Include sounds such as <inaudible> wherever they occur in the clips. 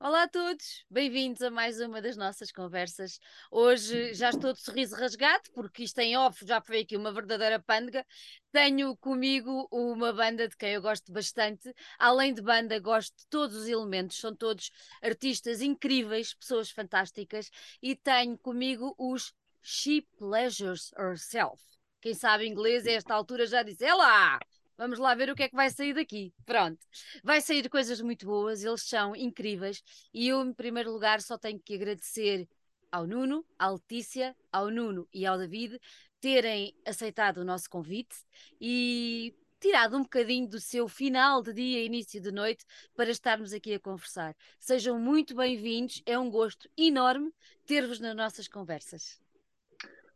Olá a todos, bem-vindos a mais uma das nossas conversas. Hoje já estou de sorriso rasgado, porque isto em off já foi aqui uma verdadeira pândega. Tenho comigo uma banda de quem eu gosto bastante. Além de banda, gosto de todos os elementos, são todos artistas incríveis, pessoas fantásticas. E tenho comigo os She Pleasures Herself. Quem sabe inglês a esta altura já diz: Ela! Vamos lá ver o que é que vai sair daqui. Pronto. Vai sair coisas muito boas, eles são incríveis. E eu, em primeiro lugar, só tenho que agradecer ao Nuno, à Letícia, ao Nuno e ao David terem aceitado o nosso convite e tirado um bocadinho do seu final de dia, início de noite, para estarmos aqui a conversar. Sejam muito bem-vindos, é um gosto enorme ter-vos nas nossas conversas.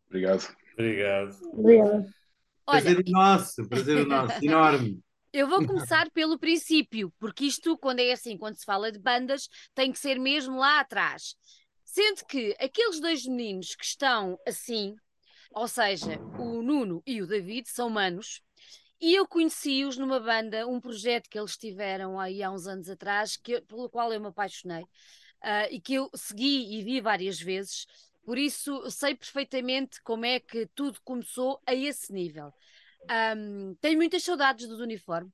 Obrigado. Obrigado. Obrigada. Olha, prazer nosso, prazer <laughs> nosso, enorme. Eu vou começar pelo princípio, porque isto, quando é assim, quando se fala de bandas, tem que ser mesmo lá atrás. Sendo que aqueles dois meninos que estão assim, ou seja, o Nuno e o David, são manos, e eu conheci-os numa banda, um projeto que eles tiveram aí há uns anos atrás, que, pelo qual eu me apaixonei, ah, e que eu segui e vi várias vezes, por isso sei perfeitamente como é que tudo começou a esse nível. Um, tenho muitas saudades do uniforme,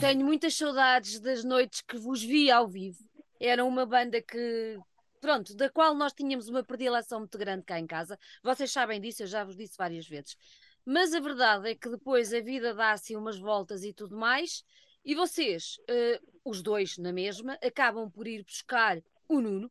tenho muitas saudades das noites que vos vi ao vivo. Era uma banda que, pronto, da qual nós tínhamos uma predileção muito grande cá em casa. Vocês sabem disso, eu já vos disse várias vezes. Mas a verdade é que depois a vida dá assim umas voltas e tudo mais, e vocês, uh, os dois na mesma, acabam por ir buscar o Nuno,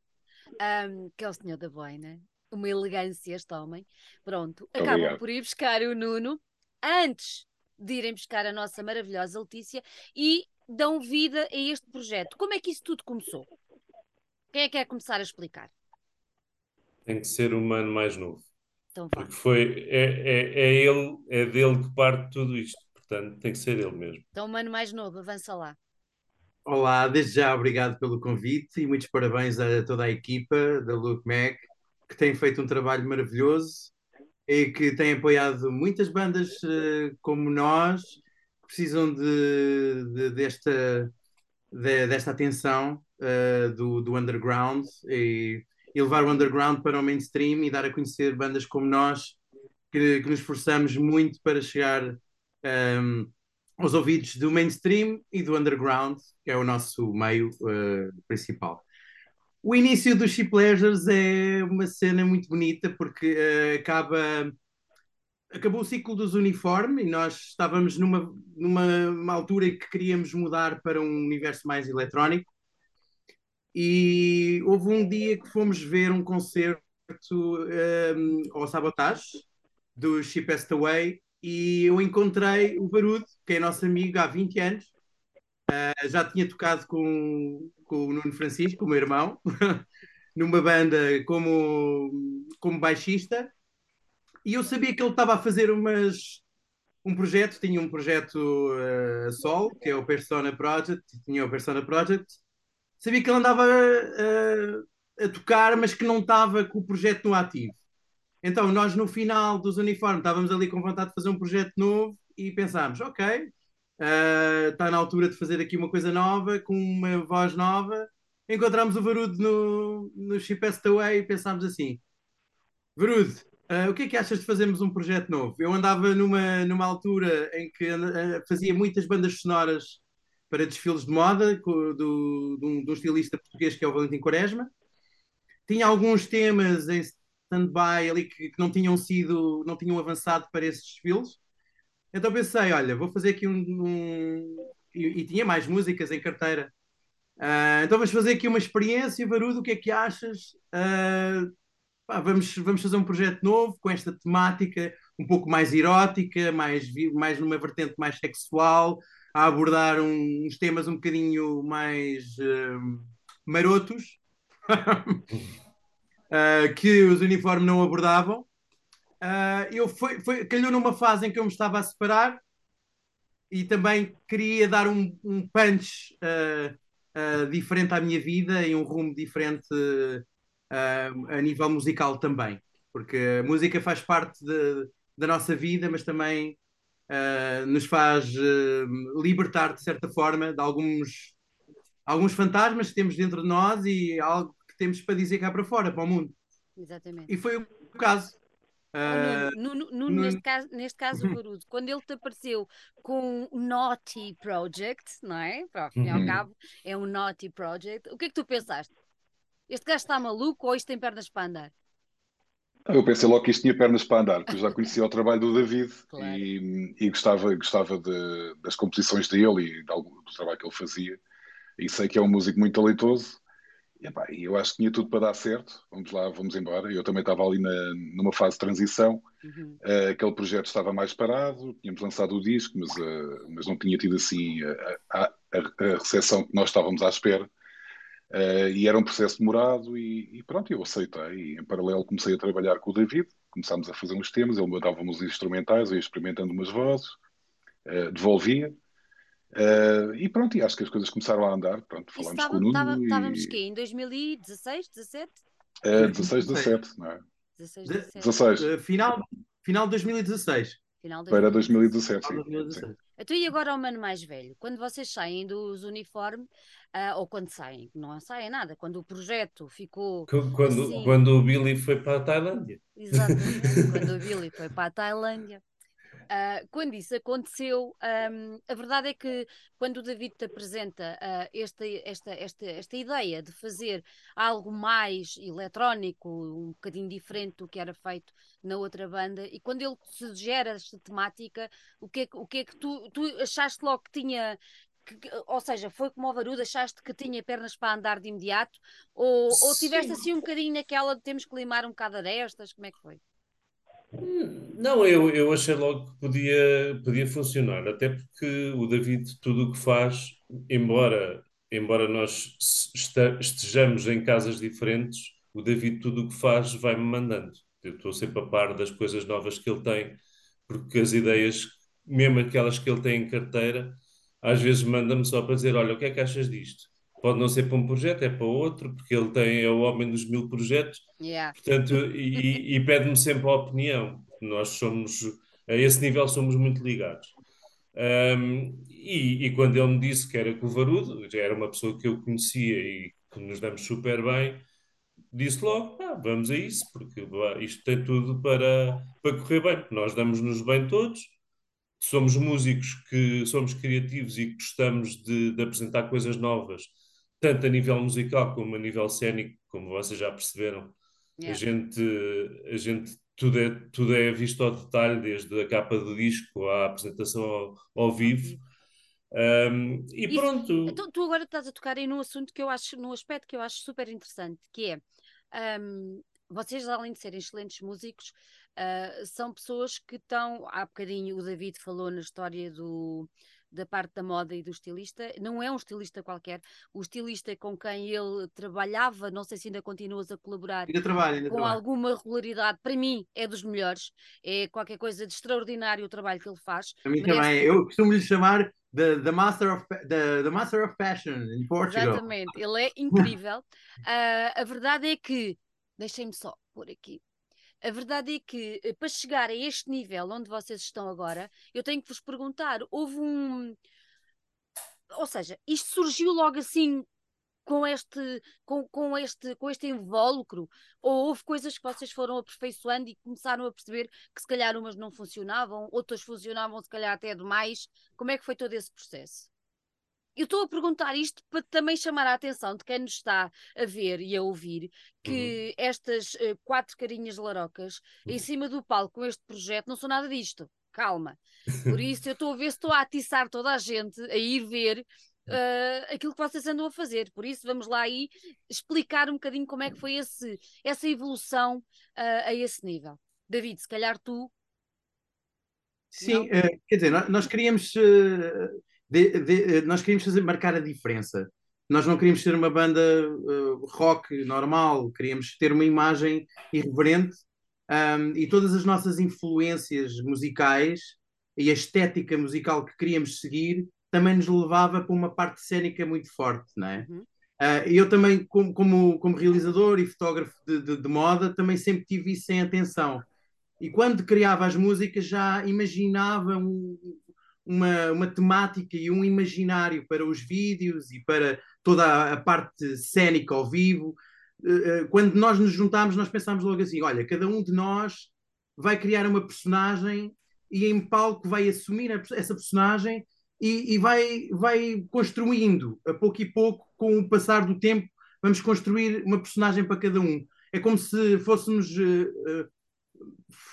um, que é o senhor da boina, uma elegância este homem. Pronto, acabam obrigado. por ir buscar o Nuno antes de irem buscar a nossa maravilhosa Letícia e dão vida a este projeto. Como é que isso tudo começou? Quem é que quer começar a explicar? Tem que ser o mano mais novo. Então vá. Porque foi, é, é, é ele, é dele que parte tudo isto. Portanto, tem que ser ele mesmo. Então, o mano mais novo, avança lá. Olá, desde já obrigado pelo convite e muitos parabéns a toda a equipa da Look Mac, que tem feito um trabalho maravilhoso e que tem apoiado muitas bandas eh, como nós, que precisam de, de- desta, de- desta atenção eh, do, do underground e, e levar o underground para o mainstream e dar a conhecer bandas como nós, que, que nos esforçamos muito para chegar ehm, aos ouvidos do mainstream e do underground, que é o nosso meio eh, principal. O início do She Pleasures é uma cena muito bonita porque eh, acaba acabou o ciclo dos uniformes e nós estávamos numa, numa uma altura em que queríamos mudar para um universo mais eletrónico e houve um dia que fomos ver um concerto um, ao Sabotage do Passed Away e eu encontrei o Barudo, que é nosso amigo há 20 anos. Uh, já tinha tocado com, com o Nuno Francisco, o meu irmão, <laughs> numa banda como, como baixista. E eu sabia que ele estava a fazer umas, um projeto, tinha um projeto uh, solo, que é o Persona Project, tinha o Persona Project. Sabia que ele andava uh, a tocar, mas que não estava com o projeto no ativo. Então, nós no final dos uniformes estávamos ali com vontade de fazer um projeto novo e pensámos, ok, uh, está na altura de fazer aqui uma coisa nova, com uma voz nova. Encontramos o Varudo no, no Passed Away e pensámos assim, Varudo, uh, o que é que achas de fazermos um projeto novo? Eu andava numa, numa altura em que uh, fazia muitas bandas sonoras para desfiles de moda do, do, de, um, de um estilista português que é o Valentim Quaresma. Tinha alguns temas em stand-by ali que, que, não tinham sido, não tinham avançado para esses desfiles. Então pensei, olha, vou fazer aqui um. um... E, e, tinha mais músicas em carteira. Uh, então vamos fazer aqui uma experiência, Varudo, o que é que achas? Uh, pá, vamos, vamos fazer um projeto novo com esta temática um pouco mais erótica, mais, mais numa vertente mais sexual, a abordar um, uns temas um bocadinho mais uh, marotos. <laughs> Uh, que os uniformes não abordavam. Uh, eu foi, foi, calhou numa fase em que eu me estava a separar e também queria dar um, um punch uh, diferente à minha vida e um rumo diferente a nível musical também, porque a música faz parte de, da nossa vida, mas também nos faz libertar de certa forma de alguns alguns fantasmas que temos dentro de nós e algo que temos para dizer cá para fora, para o mundo. Exatamente. E foi o caso. Oh, Nuno- Nuno, Nuno- neste caso, neste caso <laughs> o Barudo, quando ele te apareceu com o Naughty Project, não é? Para ao fim e ao Uhum. cabo, é um Naughty Project. O que é que tu pensaste? Este gajo está maluco ou isto tem pernas para andar? Eu pensei logo que isto tinha pernas para andar, porque eu já <laughs> conhecia o trabalho do David Claro. e, e gostava, gostava de- das composições dele e de algum- do trabalho que ele fazia. E sei que é um músico muito talentoso. Epá, eu acho que tinha tudo para dar certo. Vamos lá, vamos embora. Eu também estava ali na- numa fase de transição. Uhum. Eh, aquele projeto estava mais parado, tínhamos lançado o disco, mas, eh, mas não tinha tido assim a, a, a- a recepção que nós estávamos à espera. Eh, e era um processo demorado e, e pronto, eu aceitei. E em paralelo comecei a trabalhar com o David, começámos a fazer uns temas, ele mandava-me os instrumentais, eu ia experimentando umas vozes, eh, devolvia. Eh, e pronto, e acho que as coisas começaram a andar. Pronto, falámos com o estava- Nuno estava- estávamos e quê? Em 2016, 17? eh, 16, 17, não é? 16, De- 17. 16 ah, final, final de 2016. Final de para 2016. 2017, Final de sim. 2016. Então, e agora ao mano mais velho? Quando vocês saem dos uniformes, ah, ou quando saem, não saem nada, quando o projeto ficou Qu- Quando, assim, quando o Billy foi para a Tailândia. exatamente, quando o <laughs> Billy foi para a Tailândia, ah, quando isso aconteceu, ahm, a verdade é que quando o David te apresenta ah, esta, esta, esta, esta ideia de fazer algo mais eletrónico, um bocadinho diferente do que era feito na outra banda, e quando ele sugere esta temática, o que é que, o que, é que tu, tu achaste logo que tinha. que- ou seja, foi como o Barudo, achaste que tinha pernas para andar de imediato? Ou, ou tiveste assim um bocadinho naquela de temos que limar um bocado arestas? Como é que foi? Não, eu, eu achei logo que podia, podia funcionar, até porque o David, tudo o que faz, embora, embora nós estejamos em casas diferentes, o David, tudo o que faz, vai-me mandando. Eu estou sempre a par das coisas novas que ele tem, porque as ideias, mesmo aquelas que ele tem em carteira, às vezes manda-me só para dizer: Olha, o que é que achas disto? Pode não ser para um projeto, é para outro, porque ele tem, é o homem dos mil projetos. Yeah. Portanto, e, e pede-me sempre a opinião. Nós somos, a esse nível, somos muito ligados. Ahm, e, e quando ele me disse que era com o Varudo, já era uma pessoa que eu conhecia e que nos damos super bem, disse logo: "Ah, vamos a isso, porque isto tem tudo para, para correr bem, nós damos-nos bem todos. Somos músicos que somos criativos e gostamos de, de apresentar coisas novas, tanto a nível musical como a nível cénico, como vocês já perceberam. A Yeah. gente, a gente tudo é, tudo é visto ao detalhe, desde a capa do disco à apresentação ao, ao vivo. Um, e Isso- pronto, Então, tu agora estás a tocar aí num assunto que eu acho, num aspecto que eu acho super interessante, que é ahm, vocês, além de serem excelentes músicos, ah, são pessoas que estão, há bocadinho o David falou na história do, da parte da moda e do estilista, não é um estilista qualquer, o estilista com quem ele trabalhava, não sei se ainda continuas a colaborar, Ainda trabalho, ainda com trabalho. alguma regularidade, para mim é dos melhores, é qualquer coisa de extraordinário o trabalho que ele faz. Para mim merece também. Eu costumo lhe chamar the, the, master of, the, the Master of Fashion in Portugal. Exatamente, ele é <laughs> incrível. Ah, a verdade é que, deixem-me só por aqui. A verdade é que eh, para chegar a este nível onde vocês estão agora, eu tenho que vos perguntar: houve um. Ou seja, isto surgiu logo assim com este, com, com este, com este invólucro? Ou houve coisas que vocês foram aperfeiçoando e começaram a perceber que se calhar umas não funcionavam, outras funcionavam se calhar até demais? Como é que foi todo esse processo? Eu estou a perguntar isto para também chamar a atenção de quem nos está a ver e a ouvir que estas eh, quatro carinhas larocas em cima do palco com este projeto não são nada disto. Calma. Por <laughs> isso eu estou a ver se estou a atiçar toda a gente a ir ver eh, aquilo que vocês andam a fazer. Por isso vamos lá aí explicar um bocadinho como é que foi esse, essa evolução eh, a esse nível. David, se calhar tu. Sim, quer dizer, nós, nós queríamos, de- de- eh, nós queríamos fazer, marcar a diferença. Nós não queríamos ser uma banda eh, rock normal, queríamos ter uma imagem irreverente ahm, e todas as nossas influências musicais e a estética musical que queríamos seguir também nos levava para uma parte cénica muito forte, não é? Uhum. Ah, eu também, como, como, como realizador e fotógrafo de, de- de moda, também sempre tive isso em atenção. E quando criava as músicas já imaginava um- uma, uma temática e um imaginário para os vídeos e para toda a, parte cénica ao vivo. Uh, quando nós nos juntámos, nós pensámos logo assim: olha, cada um de nós vai criar uma personagem e em palco vai assumir a, essa personagem e, e, vai, vai construindo a pouco e pouco, com o passar do tempo, vamos construir uma personagem para cada um. É como se fôssemos. Uh,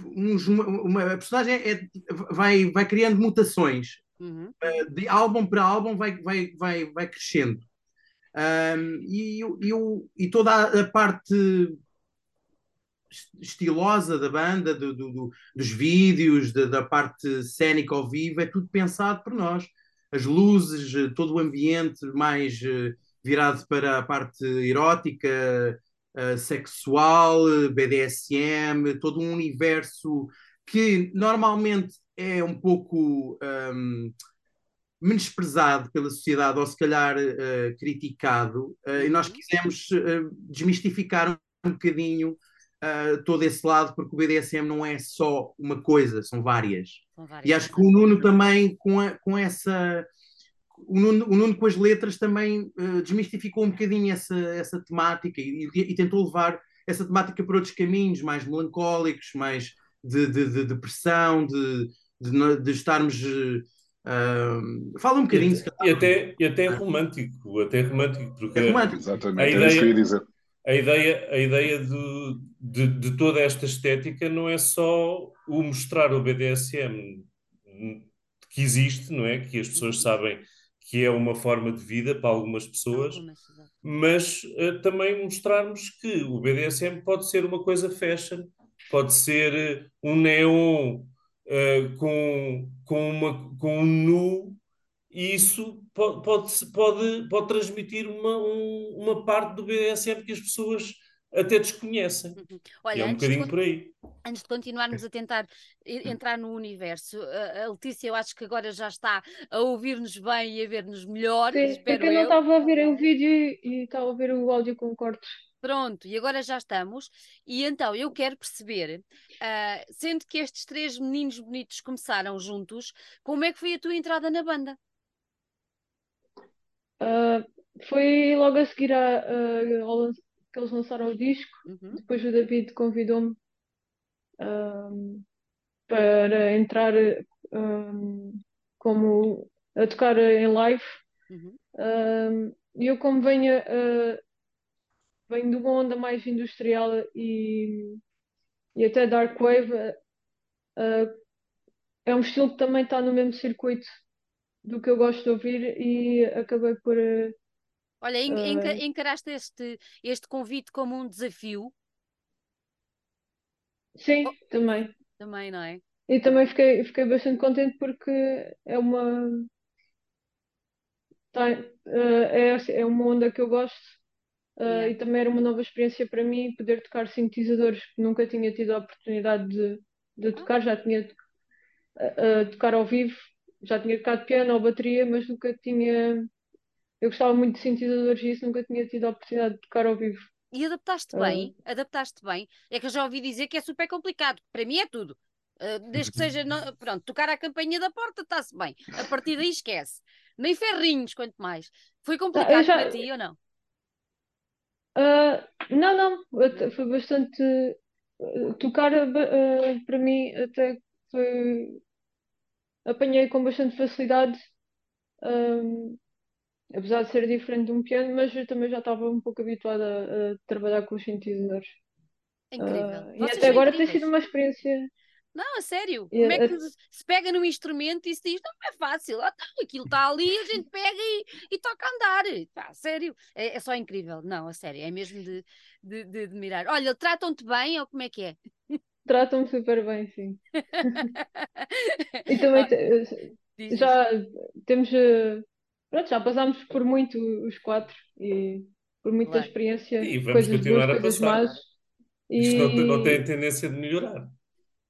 uns, uma, uma, a personagem é, vai, vai criando mutações. Uhum. Uh, de álbum para álbum vai, vai, vai, vai crescendo. Um, e, e, e toda a, a parte estilosa da banda, do, do, dos vídeos, da, da, parte cénica ao vivo, é tudo pensado por nós. As luzes, todo o ambiente mais uh, virado para a parte erótica, uh, sexual, BDSM, todo um universo que normalmente é um pouco um, menosprezado pela sociedade ou se calhar uh, criticado, uh, e nós uhum. quisemos desmistificar um bocadinho todo esse lado, porque o BDSM não é só uma coisa, são várias. São várias e acho que o Nuno também, com, a, com essa o Nuno, o Nuno, com as letras também uh, desmistificou um bocadinho essa, essa temática e, e, e, tentou levar essa temática para outros caminhos mais melancólicos, mais de, de, de depressão, de, de, de estarmos. Uh, fala um bocadinho. E, e até, e até romântico, até romântico, porque é romântico. Exatamente, a ideia, é dizer. A ideia, a ideia de, de, de toda esta estética não é só o mostrar o BDSM que existe, não é? Que as pessoas sabem que é uma forma de vida para algumas pessoas, mas uh, também mostrarmos que o BDSM pode ser uma coisa fashion, pode ser uh, um neon uh, com, com, uma, com um nu, e isso pode, pode, pode, pode transmitir uma, um, uma parte do BDSM que as pessoas até desconhecem. Uhum. Olha, é um bocadinho de, por aí. Antes de continuarmos a tentar entrar no universo, a Letícia, eu acho que agora já está a ouvir-nos bem e a ver-nos melhor. Sim, espero porque eu não estava a ver o vídeo e estava a ouvir o áudio com cortes. Pronto, e agora já estamos. E então eu quero perceber, uh, sendo que estes três meninos bonitos começaram juntos, como é que foi a tua entrada na banda? Uh, foi logo a seguir a, a, ao, que eles lançaram o disco. Uhum. Depois o David convidou-me um, para entrar um, como a tocar em live. Uhum. Um, e eu como venho, uh, venho de uma onda mais industrial e, e até dark wave, uh, é um estilo que também está no mesmo circuito do que eu gosto de ouvir e acabei por uh, Olha, enca encaraste este, este convite como um desafio? Sim, oh, também. Também, não é? E também fiquei, fiquei bastante contente porque é uma. Tá, uh, é, é uma onda que eu gosto uh, yeah. e também era uma nova experiência para mim poder tocar sintetizadores que nunca tinha tido a oportunidade de, de tocar, já tinha uh, tocar ao vivo, já tinha tocado piano ou bateria, mas nunca tinha eu gostava muito de sintetizadores e isso nunca tinha tido a oportunidade de tocar ao vivo. E adaptaste uh, bem, adaptaste bem. É que eu já ouvi dizer que é super complicado. Para mim é tudo. Uh, desde que seja, não, <laughs> pronto, tocar a campainha da porta está-se bem. A partir daí esquece. Nem ferrinhos, quanto mais. Foi tá, complicado já... para ti ou não? Uh, não, não. Foi bastante. Tocar para mim até foi. Apanhei com bastante facilidade apesar de ser diferente de um piano, mas eu também já estava um pouco habituada a, a trabalhar com os sintetizadores. Incrível. Uh, e até agora tem sido uma experiência. Não, a sério. Como é que se pega num instrumento e se diz, não é fácil, ah, então, aquilo está ali, a gente pega e, e toca a andar. Pá, sério, é, é, só incrível. Não, a sério, é mesmo de, de, de admirar. Olha, tratam-te bem ou como é que é? Tratam-me super bem, sim. <laughs> e também ah, já temos uh, pronto, já passámos por muito os quatro e por muita claro. experiência, e vamos coisas continuar boas, a coisas passar. más. Isto e... não, não tem tendência de melhorar.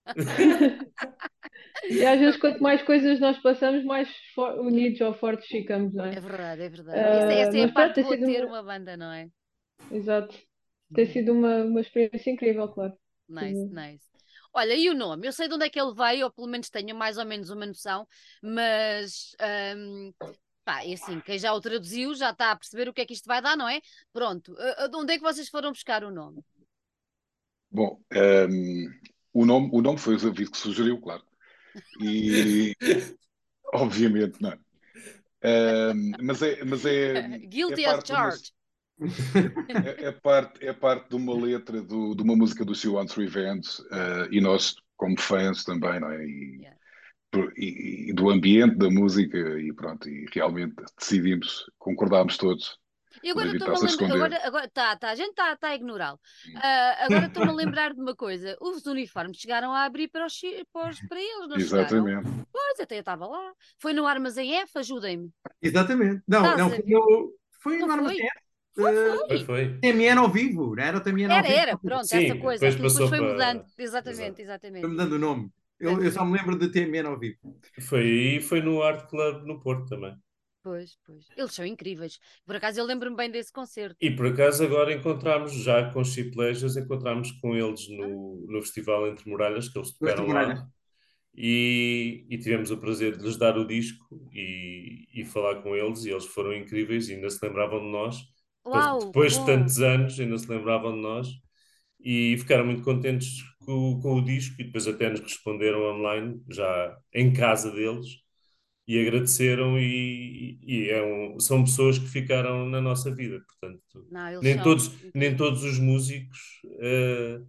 <laughs> e às vezes, quanto mais coisas nós passamos, mais unidos ou fortes ficamos, não é? É verdade, é verdade. Uh, essa, essa é a parte de ter uma... uma banda, não é? Exato. Tem sido uma, uma experiência incrível, claro. Nice, nice. Olha, e o nome? Eu sei de onde é que ele veio, ou pelo menos tenho mais ou menos uma noção, mas um, pá, e assim, quem já o traduziu já está a perceber o que é que isto vai dar, não é? Pronto, uh, onde é que vocês foram buscar o nome? Bom, um, ehm, o, nome, o nome foi o David que sugeriu, claro. E <laughs> obviamente não. Um, mas é, mas é, <laughs> Guilty é as charged. É, é, parte, é parte de uma letra do, de uma música do She Wants Revenge uh, e nós, como fãs também, não é? E, yeah. E, e, do ambiente da música e pronto, e realmente decidimos, concordámos todos. E agora estou-me a lembrar, agora, agora tá, tá, a gente está tá a ignorá-lo. Uh, agora estou-me a lembrar de uma coisa: os uniformes chegaram a abrir para, os, para, os, para eles, não Exatamente. Chegaram? Pois, até eu estava lá. Foi no Armazém F, ajudem-me. Exatamente. Não, não, foi no, foi no Armazém F. Foi, foi. foi. TMN ao vivo, não era o TMN ao vivo? Era, era, pronto, Sim, essa coisa. Depois, depois foi mudando. Exatamente, exatamente. Foi mudando o nome. Eu, eu só me lembro de TMN ao vivo. Foi e foi no Art Club no Porto também. Pois, pois. Eles são incríveis. Por acaso eu lembro-me bem desse concerto. E por acaso agora encontramos, já com Chip Leisures, encontramos com eles no, no Festival Entre Muralhas, que eles tocaram lá. E, e, tivemos o prazer de lhes dar o disco e, e falar com eles, e eles foram incríveis e ainda se lembravam de nós. Uau, Depois de tantos anos, ainda se lembravam de nós e ficaram muito contentes com, com o disco e depois até nos responderam online, já em casa deles e agradeceram e, e é um, são pessoas que ficaram na nossa vida, portanto não, nem, todos, nem todos os músicos uh,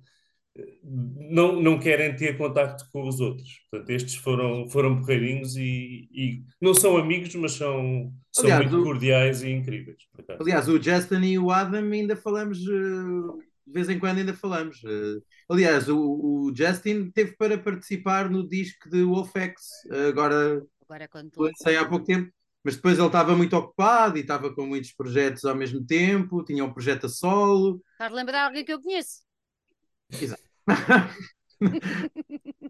não, não querem ter contacto com os outros, portanto estes foram, foram porreirinhos e, e não são amigos, mas são, são aliás, muito cordiais e incríveis. Aliás, o Justin e o Adam ainda falamos, uh, de vez em quando ainda falamos. Uh, aliás, o, o Justin teve para participar no disco de Wolfex, agora Agora quando lancei há pouco tempo, mas depois ele estava muito ocupado e estava com muitos projetos ao mesmo tempo, tinha um projeto a solo. Estás a lembrar alguém que eu conheço? Exato.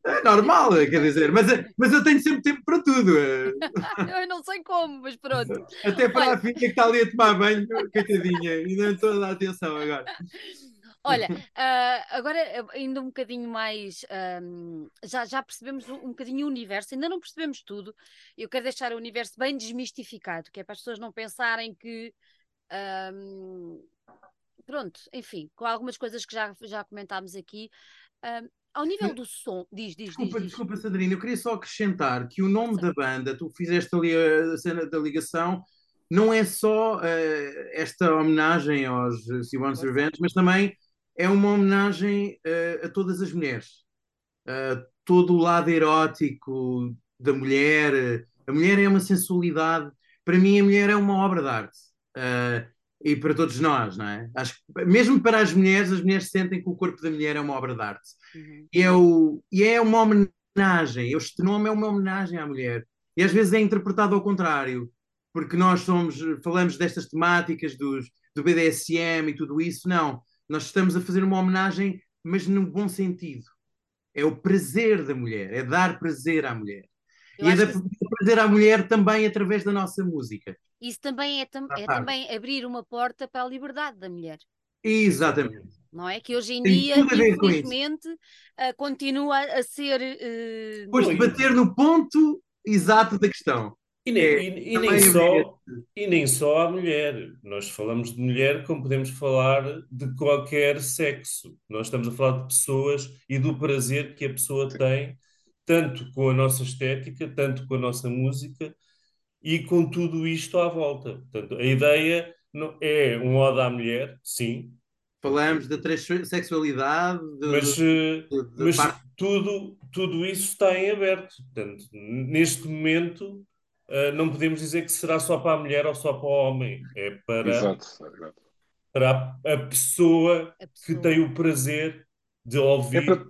é normal, quer dizer, mas, mas eu tenho sempre tempo para tudo. <laughs> eu não sei como, mas pronto. Até para Olha... a filha que está ali a tomar banho, coitadinha, e não estou a dar atenção agora. Olha, uh, <laughs> agora ainda um bocadinho mais. Um, já, já percebemos um, um bocadinho o universo, ainda não percebemos tudo. Eu quero deixar o universo bem desmistificado, que é para as pessoas não pensarem que. Um, pronto, enfim, com algumas coisas que já, já comentámos aqui. ao nível do som, diz, diz, desculpa, diz. Desculpa, Sandrina, eu queria só acrescentar que o nome Sim. da banda, tu fizeste ali a cena da ligação, não é só uh, esta homenagem aos Once Revenge, mas também é uma homenagem uh, a todas as mulheres. Uh, todo o lado erótico da mulher. A mulher é uma sensualidade. Para mim, a mulher é uma obra de arte. Uh, e para todos nós, não é? Acho que, mesmo para as mulheres, as mulheres sentem que o corpo da mulher é uma obra de arte. Uhum. E, é o, e é uma homenagem. Este nome é uma homenagem à mulher. E às vezes é interpretado ao contrário, porque nós somos, falamos destas temáticas dos, do BDSM e tudo isso. Não nós estamos a fazer uma homenagem, mas num bom sentido. É o prazer da mulher, é dar prazer à mulher. Eu e é dar que... prazer à mulher também através da nossa música. Isso também é, tam é também abrir uma porta para a liberdade da mulher. Exatamente. Não é? Que hoje em Tem dia, infelizmente, uh, continua a ser. Uh... Pois de bater no ponto exato da questão. E nem, é, e, e nem só, e nem só a mulher. Nós falamos de mulher como podemos falar de qualquer sexo. Nós estamos a falar de pessoas e do prazer que a pessoa tem, tanto com a nossa estética, tanto com a nossa música e com tudo isto à volta. Portanto, a ideia é um ode à mulher, sim. Falamos da transexualidade, de, mas, de, de, mas tudo, tudo isso está em aberto. Portanto, neste momento não podemos dizer que será só para a mulher ou só para o homem. É para, exato, para a, a, pessoa a, pessoa que tem o prazer de ouvir. É para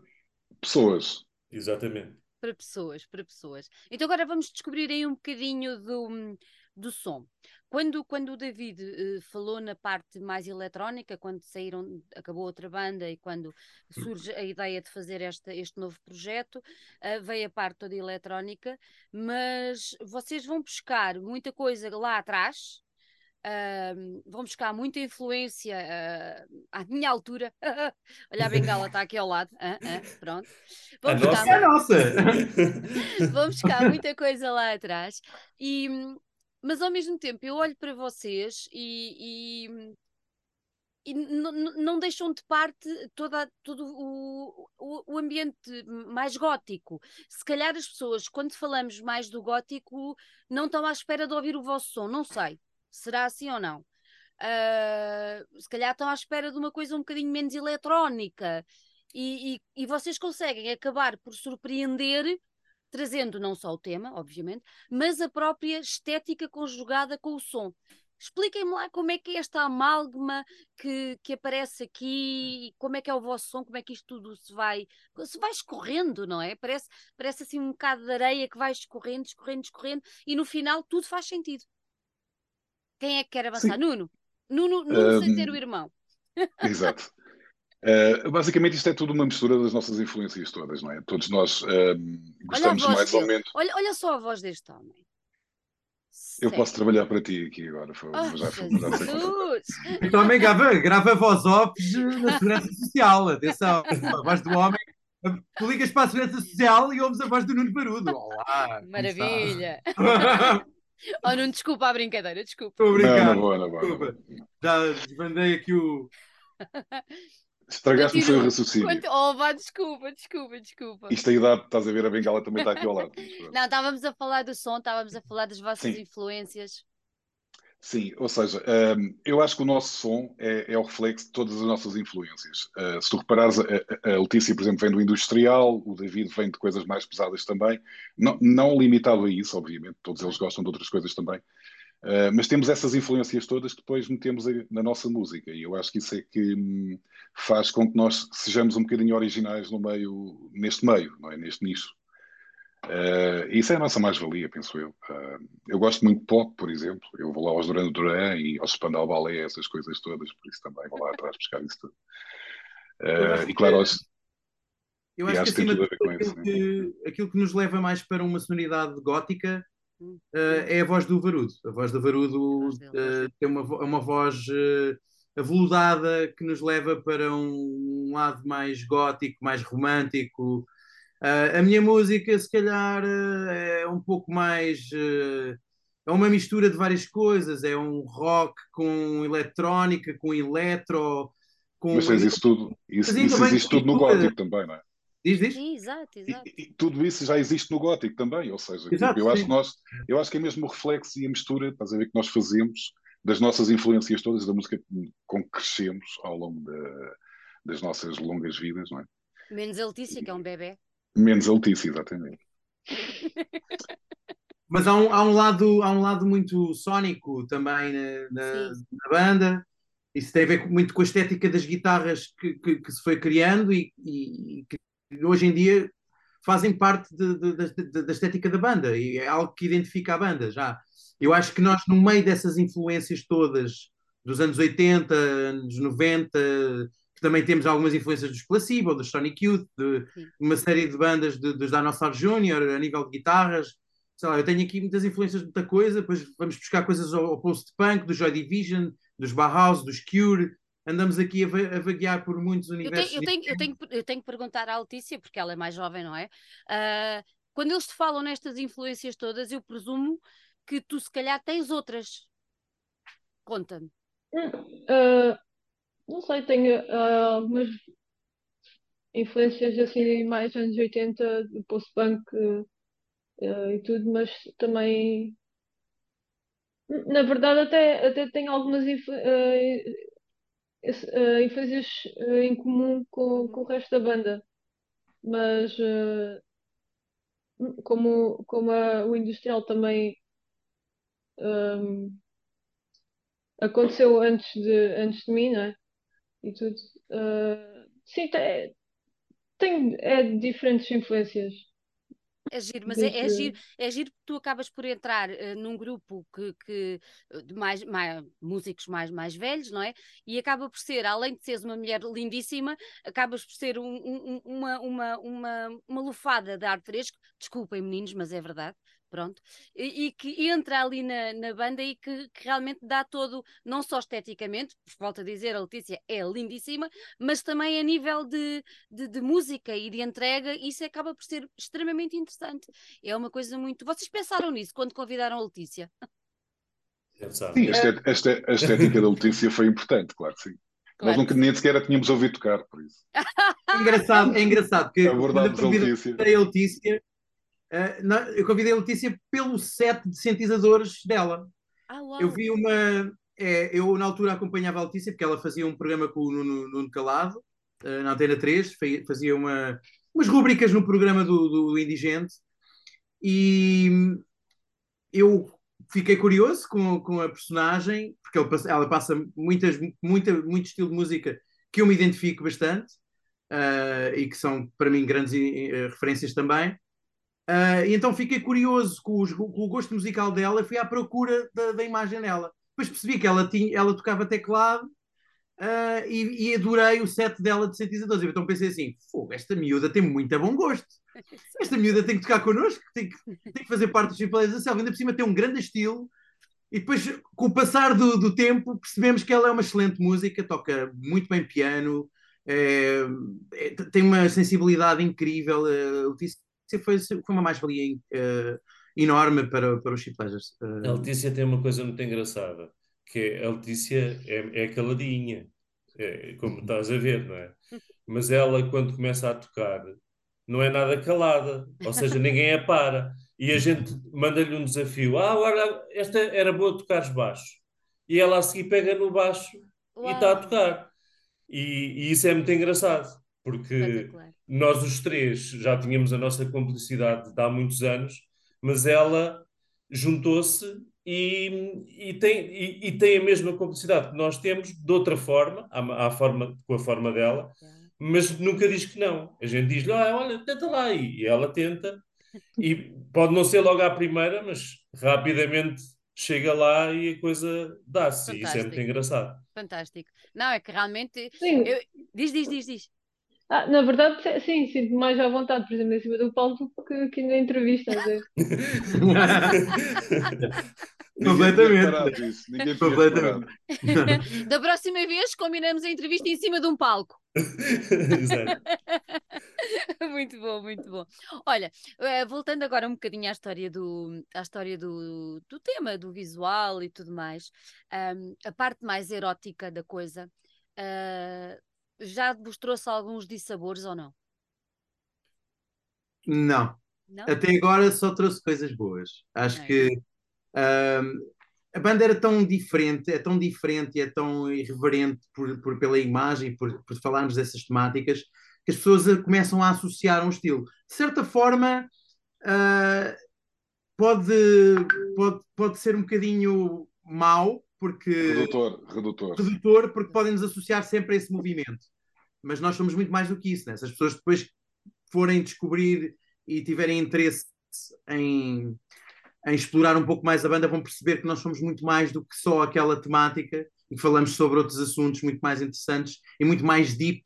pessoas. Exatamente. Para pessoas, para pessoas. Então agora vamos descobrir aí um bocadinho do, do som. Quando, quando o David uh, falou na parte mais eletrónica, quando saíram, acabou outra banda e quando surge a ideia de fazer esta, este novo projeto, uh, veio a parte toda eletrónica, mas vocês vão buscar muita coisa lá atrás, Uh, vão buscar muita influência uh, à minha altura. <laughs> Olha a bengala, está aqui ao lado. Uh, pronto. Vão a buscar, nossa. <laughs> <laughs> vão buscar muita coisa lá atrás. E mas ao mesmo tempo eu olho para vocês e, e, e não deixam de parte toda, todo o, o, o, ambiente mais gótico. Se calhar as pessoas, quando falamos mais do gótico, não estão à espera de ouvir o vosso som, não sei. Será assim ou não? Uh, se calhar estão à espera de uma coisa um bocadinho menos eletrónica. E, e, e vocês conseguem acabar por surpreender trazendo não só o tema, obviamente, mas a própria estética conjugada com o som. Expliquem-me lá como é que é esta amálgama que, que aparece aqui, como é que é o vosso som, como é que isto tudo se vai, se vai escorrendo, não é? Parece, parece assim um bocado de areia que vai escorrendo, escorrendo, escorrendo, e no final tudo faz sentido. Quem é que quer avançar? Sim. Nuno. Nuno, Nuno um, sem ter o irmão. Exato. Uh, basicamente, isto é tudo uma mistura das nossas influências todas, não é? Todos nós uh, gostamos mais dele. ou menos. Olha, olha só a voz deste homem. Eu posso trabalhar para ti aqui agora. Foi, oh, já, já sei então, homem grava, grava voz off na Segurança Social. Atenção, a voz do homem. Tu ligas para a Segurança Social e ouves a voz do Nuno Barudo. Olá! Maravilha! <laughs> oh, não desculpa a brincadeira, desculpa. Estou brincando. Não, não boa, não boa. Já desbandei aqui o. <laughs> Estragaste-me o seu raciocínio. Quanto... Oh, vá, desculpa, desculpa, desculpa. Isto a idade, estás a ver, a bengala também está aqui ao lado. Não, estávamos a falar do som, estávamos a falar das vossas Sim. influências. Sim, ou seja, um, eu acho que o nosso som é, é, o reflexo de todas as nossas influências. Uh, se tu reparares, a, a, Letícia, por exemplo, vem do industrial, o David vem de coisas mais pesadas também, não, não limitado a isso, obviamente, todos eles gostam de outras coisas também, Uh, mas temos essas influências todas que depois metemos na nossa música e eu acho que isso é que hum, faz com que nós sejamos um bocadinho originais no meio, neste meio, não é? neste nicho. Uh, isso é a nossa mais-valia, penso eu. Uh, eu gosto muito de pop, por exemplo. Eu vou lá aos Duran Duran e aos Spandau Ballet, essas coisas todas, por isso também vou lá atrás buscar isso tudo. e claro, que, aos, eu acho, que acima de tudo, aquilo, que, aquilo que nos leva mais para uma sonoridade gótica Uh, é a voz do Varudo. A voz do Varudo uh, tem uma, uma voz uh, aveludada que nos leva para um, um lado mais gótico, mais romântico. a minha música, se calhar, é um pouco mais. é uma mistura de várias coisas. É um rock com eletrónica, com eletro. Com... Mas fez isso tudo. Isso, isso existe tudo no gótico também, não é? Diz, diz? Sim, exato, exato. E, e, tudo isso já existe no gótico também, ou seja, exato, eu, acho que nós, eu acho que é mesmo o reflexo e a mistura, estás a ver, que nós fazemos das nossas influências todas, da música com que crescemos ao longo da, das nossas longas vidas, não é? Menos a Letícia, que é um bebê. Menos a Letícia, exatamente. <laughs> Mas há um, há, um lado, há um lado muito sónico também na, na, na banda. Isso tem a ver muito com a estética das guitarras que, que, que se foi criando e, e, que hoje em dia fazem parte de, de, de, da estética da banda e é algo que identifica a banda já. Eu acho que nós, no meio dessas influências todas dos anos 80, anos 90, que também temos algumas influências dos Placebo, dos Sonic Youth, de uma série de bandas dos Dinosaur Jr., a nível de guitarras. Sei lá, eu tenho aqui muitas influências de muita coisa, depois vamos buscar coisas ao, ao post-punk, do Joy Division, dos Bauhaus, dos Cure, andamos aqui a, a vaguear por muitos universos. Eu tenho, eu, tenho, eu, tenho, eu tenho que perguntar à Letícia, porque ela é mais jovem, não é? Uh, quando eles te falam nestas influências todas, eu presumo que tu se calhar tens outras. Conta-me. Uh, não sei, tenho uh, algumas influências assim mais anos 80 do post-punk e tudo, mas também na verdade até, até tenho algumas uh, influências uh, em comum com, com o resto da banda. Mas uh, como, como a, o industrial também um, aconteceu antes de, antes de mim, não é? E tudo. Uh, sim, tem, tem é diferentes influências. É giro, mas é, é, giro, é giro porque tu acabas por entrar uh, num grupo que, que, eh, de mais, mais, músicos mais, mais velhos, não é? E acaba por ser, além de seres uma mulher lindíssima, acabas por ser um, um, uma, uma, uma, uma lufada de ar fresco. Desculpem, meninos, mas é verdade pronto, e, e, que entra ali na, na banda e que, que, realmente dá todo, não só esteticamente, volto a dizer, a Letícia é lindíssima, mas também a nível de, de, de, música e de entrega, isso acaba por ser extremamente interessante. É uma coisa muito. Vocês pensaram nisso quando convidaram a Letícia? Sim, a estética, a estética da <laughs> Letícia foi importante, claro que sim. Claro. Nós nunca nem sequer a tínhamos ouvido tocar, por isso. <laughs> É engraçado, é engraçado que Letícia. A Letícia uh, não, eu convidei a Letícia pelo set de sintetizadores dela. Ah, uau. Eu vi uma. É, eu, na altura, acompanhava a Letícia, porque ela fazia um programa com o Nuno, Nuno Calado, uh, na Antena 3, fazia uma, umas rubricas no programa do, do Indigente, e eu fiquei curioso com, com a personagem, porque ele, ela passa muitas, muita, muito estilo de música que eu me identifico bastante, uh, e que são, para mim, grandes referências também. Uh, então fiquei curioso com, os, com, o gosto musical dela e fui à procura da, da, imagem dela. Depois percebi que ela, tinha, ela tocava teclado uh, e, e, adorei o set dela de 112. Então pensei assim: esta miúda tem muito bom gosto. <laughs> Esta miúda tem que tocar connosco, tem que, tem que fazer parte do Chipolés da Selva. Ainda por cima tem um grande estilo. E depois, com o passar do, do tempo, percebemos que ela é uma excelente música, toca muito bem piano, é, é, tem uma sensibilidade incrível. Uh, foi, foi uma mais-valia uh, enorme para, para os Chip Pleasures. Uh... A Letícia tem uma coisa muito engraçada, que é, a Letícia é, é caladinha, é, como estás a ver, não é? Mas ela, quando começa a tocar, não é nada calada, ou seja, ninguém a para. E a gente manda-lhe um desafio: ah, agora esta era boa tocares baixo. E ela a seguir pega no baixo Uau. e está a tocar. E, e, isso é muito engraçado, porque nós os três já tínhamos a nossa complicidade de há muitos anos, mas ela juntou-se e, e, tem, e, e, tem a mesma complicidade que nós temos, de outra forma, à, à forma, com a forma dela, mas nunca diz que não. A gente diz-lhe, ah, olha, tenta lá, e ela tenta, e pode não ser logo à primeira, mas rapidamente chega lá e a coisa dá-se, e isso é muito engraçado. Fantástico. Não, é que realmente. Eu... Diz, diz, diz, diz. Ah, na verdade, sim, sinto mais à vontade, por exemplo, em cima do palco que aqui na entrevista. <laughs> Completamente. Isso. Ninguém Completamente. <laughs> da próxima vez combinamos a entrevista em cima de um palco. <laughs> Exato. muito bom, muito bom. Olha, eh, voltando agora um bocadinho à história do, à história do, do tema, do visual e tudo mais, um, a parte mais erótica da coisa. Uh, já vos trouxe alguns dissabores ou não? Não. não? Até agora só trouxe coisas boas. Acho é. que um, a banda era tão diferente, é tão diferente, é tão irreverente por, por pela imagem, por, por falarmos dessas temáticas, que as pessoas começam a associar um estilo. De certa forma, uh, pode, pode, pode ser um bocadinho mau, porque. Redutor, redutor. Redutor, porque podem nos associar sempre a esse movimento. Mas nós somos muito mais do que isso, né? Se as pessoas depois forem descobrir e tiverem interesse em, em explorar um pouco mais a banda, vão perceber que nós somos muito mais do que só aquela temática e que falamos sobre outros assuntos muito mais interessantes e muito mais deep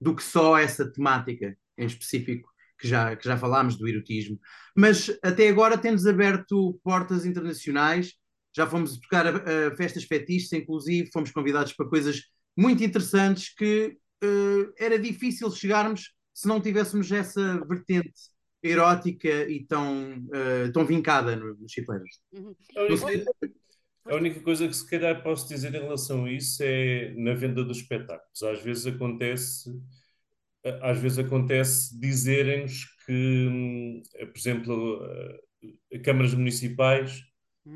do que só essa temática em específico que já, que já falámos do erotismo. Mas até agora temos aberto portas internacionais já fomos tocar a, a festas fetistas, inclusive fomos convidados para coisas muito interessantes que uh, era difícil chegarmos se não tivéssemos essa vertente erótica e tão, uh, tão vincada nos chipeiros. Uhum. A única coisa que se calhar posso dizer em relação a isso é na venda dos espetáculos. Às vezes acontece, às vezes acontece dizerem-nos que, hum, por exemplo, câmaras municipais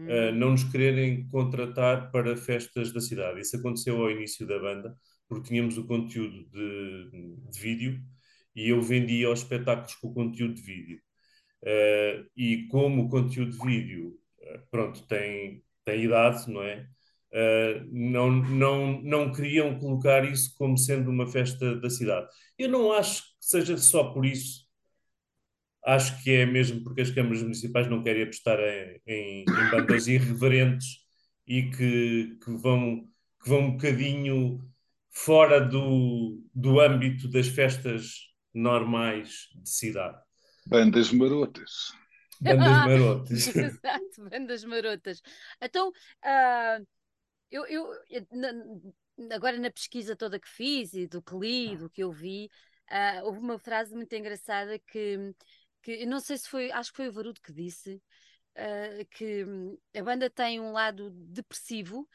uh, não nos quererem contratar para festas da cidade. Isso aconteceu ao início da banda, porque tínhamos o conteúdo de, de vídeo e eu vendia os espetáculos com o conteúdo de vídeo. Uh, e como o conteúdo de vídeo, uh, pronto, tem, tem idade, não é? Uh, não, não, não queriam colocar isso como sendo uma festa da cidade. Eu não acho que seja só por isso acho que é mesmo porque as câmaras municipais não querem apostar em, em, em bandas irreverentes e que, que, vão, que vão um bocadinho fora do, do âmbito das festas normais de cidade. Bandas marotas. Bandas <laughs> marotas. Exato, bandas marotas. Então, uh, eu, eu na, agora na pesquisa toda que fiz e do que li, do que eu vi, uh, houve uma frase muito engraçada que que eu não sei se foi, acho que foi o Varudo que disse uh, que hum, a banda tem um lado depressivo,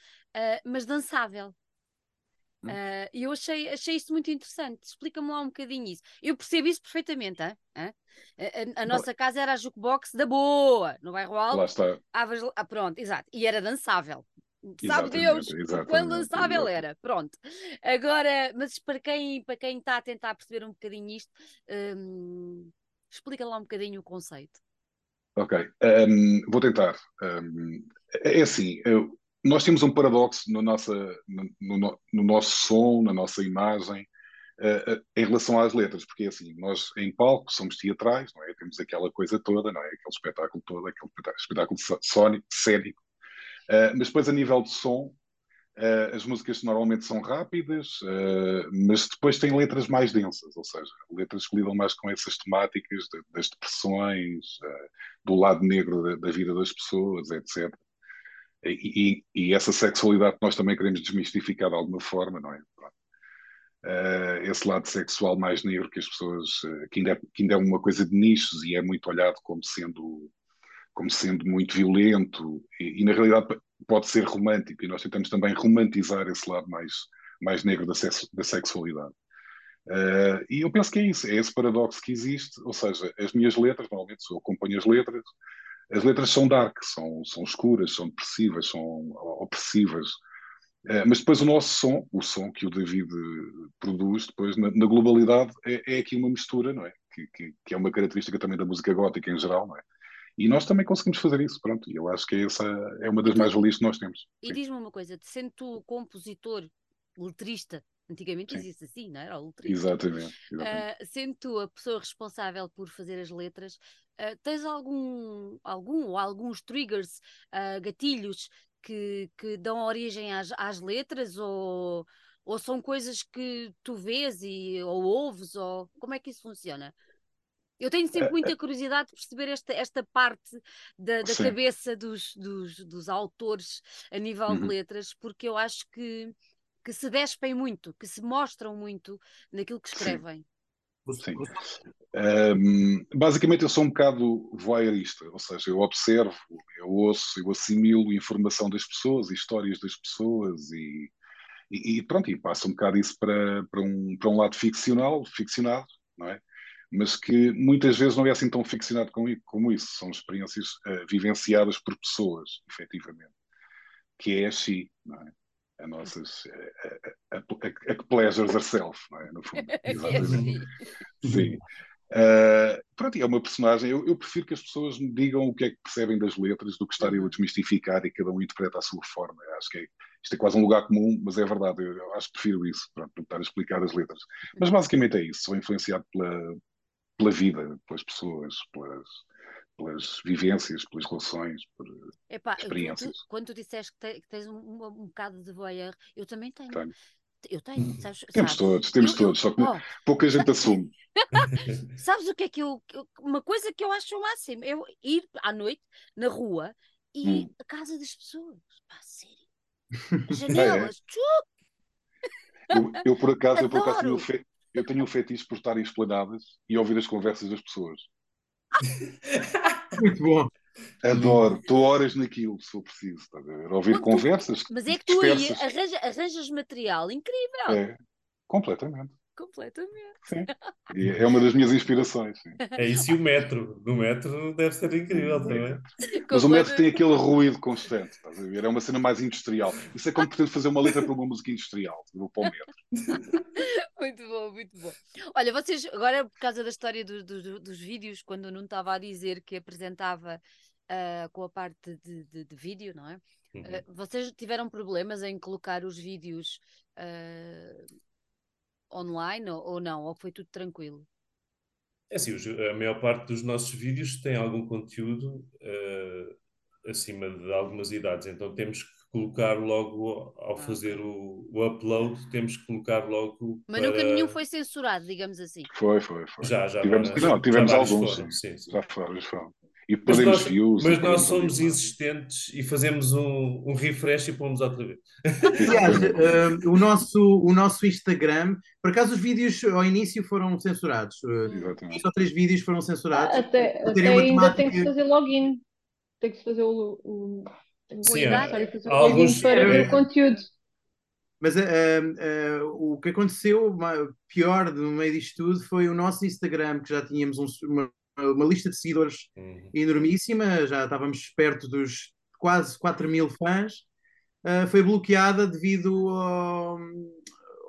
mas dançável. Uh, e eu achei, achei isso muito interessante. Explica-me lá um bocadinho isso. Eu percebo isso perfeitamente. Hein? Hein? A, a, a nossa casa era a jukebox da boa, no bairro Alto. Lá está. Ah, pronto, exato. E era dançável. Sabe Deus quando lançável era. Pronto. Agora, mas para quem, para quem está a tentar perceber um bocadinho isto, hum, explica lá um bocadinho o conceito. Ok, um, vou tentar. Um, é assim, eu, nós temos um paradoxo no, nossa, no, no, no nosso som, na nossa imagem, uh, uh, em relação às letras, porque assim, nós em palco somos teatrais, não é? Temos aquela coisa toda, não é? Aquele espetáculo todo, aquele espetáculo sónico, cénico, uh, mas depois a nível de som, as músicas normalmente são rápidas, mas depois têm letras mais densas, ou seja, letras que lidam mais com essas temáticas de, das depressões, do lado negro da, da vida das pessoas, etc. E, e, essa sexualidade que nós também queremos desmistificar de alguma forma, não é? Uh, esse lado sexual mais negro que as pessoas, uh, que, ainda é, que ainda é uma coisa de nichos e é muito olhado como sendo, como sendo muito violento e, e, na realidade pode ser romântico e nós tentamos também romantizar esse lado mais, mais negro da, da sexualidade. Uh, e eu penso que é isso, é esse paradoxo que existe, ou seja, as minhas letras, normalmente eu acompanho as letras, as letras são dark, são, são escuras, são depressivas, são opressivas. Uh, mas depois o nosso som, o som que o David produz, depois na, na globalidade, é, é, aqui uma mistura, não é? Que, que, que, é uma característica também da música gótica em geral, não é? E nós também conseguimos fazer isso, pronto. E eu acho que essa é uma das mais-valias que nós temos. E diz-me uma coisa, sendo tu compositor, letrista, Antigamente existe assim, não era? O exatamente. exatamente. Uh, sendo tu a pessoa responsável por fazer as letras, uh, tens algum, algum ou alguns triggers, uh, gatilhos que, que dão origem às, às letras ou, ou são coisas que tu vês e, ou ouves ou como é que isso funciona? Eu tenho sempre muita curiosidade de perceber esta, esta parte da, da cabeça dos, dos, dos, autores a nível uhum. de letras, porque eu acho que que se despem muito, que se mostram muito naquilo que escrevem. Sim. Um, basicamente, eu sou um bocado voyeurista, ou seja, eu observo, eu ouço, eu assimilo informação das pessoas, histórias das pessoas e, e, e pronto, e passo um bocado isso para, para, um, para um lado ficcional, ficcionado, não é? Mas que muitas vezes não é assim tão ficcionado como, isso, são experiências uh, vivenciadas por pessoas, efetivamente, que é assim, não é? a nossas a, a, a, a pleasures herself, não é? no fundo. <laughs> Exatamente. Sim. Uh, pronto, é uma personagem. Eu, eu, prefiro que as pessoas me digam o que é que percebem das letras do que estar eu a uhum. desmistificar e cada um interpreta a sua forma. Eu acho que é, isto é quase um lugar comum, mas é verdade. Eu, eu acho que prefiro isso, pronto, não estar a explicar as letras. Mas basicamente é isso. Sou influenciado pela, pela vida, pelas pessoas, pelas, pelas vivências, pelas relações, por Epá, experiências. Tu, quando tu disseste que, tens um, um, um bocado de voyeur, eu também tenho. tenho. Eu tenho, hum. sabes? Temos sabes? todos, temos eu, todos, só que oh. pouca gente assume. <laughs> sabes o que é que eu. Uma coisa que eu acho o máximo é ir à noite na rua e hum. a casa das pessoas. Pá, sério. As <laughs> janelas, é. eu, eu, por acaso, eu por acaso tenho, fe... eu tenho um fetiche por estar em esplanadas e ouvir as conversas das pessoas. Muito bom. Adoro, estou horas naquilo, se for preciso, ver? Ouvir não, conversas. Mas é que tu aí arranja, arranjas material incrível. É, completamente. Completamente. Sim. E é uma das minhas inspirações. Sim. É isso e o metro. No metro deve ser incrível também. Mas o metro tem aquele ruído constante, estás a ver? É uma cena mais industrial. Isso é como pretendo fazer uma letra para uma música industrial, para o metro. <laughs> muito bom, muito bom. Olha, vocês, agora por causa da história do, do, dos vídeos, quando não estava a dizer que apresentava uh, com a parte de, de, de vídeo, não é? Uhum. Uh, vocês tiveram problemas em colocar os vídeos uh, online ou, ou, não? Ou foi tudo tranquilo? É assim, a maior parte dos nossos vídeos tem algum conteúdo acima de algumas idades, então temos que colocar logo ao ah, fazer o, o, upload, temos que colocar logo. Mas para... nunca nenhum foi censurado, digamos assim. Foi, foi, foi. Já, já. Tivemos, não, tivemos alguns. Foram, sim, sim. Já foram, já foram. E mas nós, views. Mas nós somos insistentes e fazemos um, um refresh e pomos outra vez. <laughs> Aliás, uh, o, nosso, o nosso Instagram, por acaso os vídeos ao início foram censurados. Uh, dois ou três vídeos foram censurados. Até, até ainda temática... tem que fazer login. tem que se fazer o, o, Sim, há, fazer há alguns para ver o conteúdo. Mas uh, uh, o que aconteceu pior no meio disto tudo foi o nosso Instagram, que já tínhamos um, uma, uma, lista de seguidores uhum. enormíssima, já estávamos perto dos quase 4 mil fãs, uh, foi bloqueada devido ao,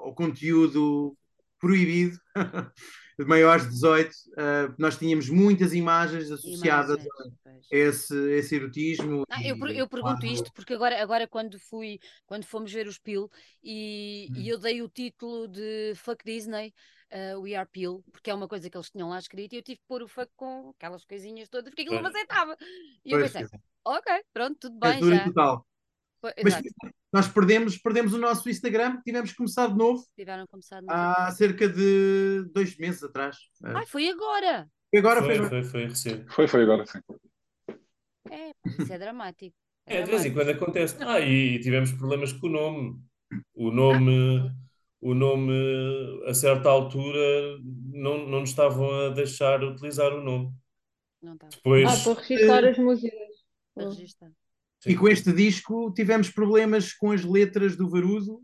ao conteúdo proibido <laughs> maiores de 18. Uh, nós tínhamos muitas imagens associadas imagens, a esse, esse erotismo. Ah, eu, eu pergunto isto porque agora, agora quando fui, quando fomos ver o Spill e, hum. e eu dei o título de Fuck Disney. Uh, We Are Peel, porque é uma coisa que eles tinham lá escrito e eu tive que pôr o fuck com aquelas coisinhas todas porque aquilo não aceitava. E eu pensei, ok, pronto, tudo bem. É já. Total. Mas nós perdemos, perdemos o nosso Instagram, tivemos que começar de novo. Tiveram que começar de novo. Há cerca de dois meses atrás. Ai, foi agora. Foi agora, foi, foi, foi, foi, recente. Foi, foi agora, sim. É, isso é dramático. É, é de vez em quando acontece. Ah, e tivemos problemas com o nome. O nome, ah. o nome a certa altura, não, não nos estavam a deixar utilizar o nome. Não está. Depois... Ah, para registrar as músicas. Para registrar. E com este disco tivemos problemas com as letras do Varudo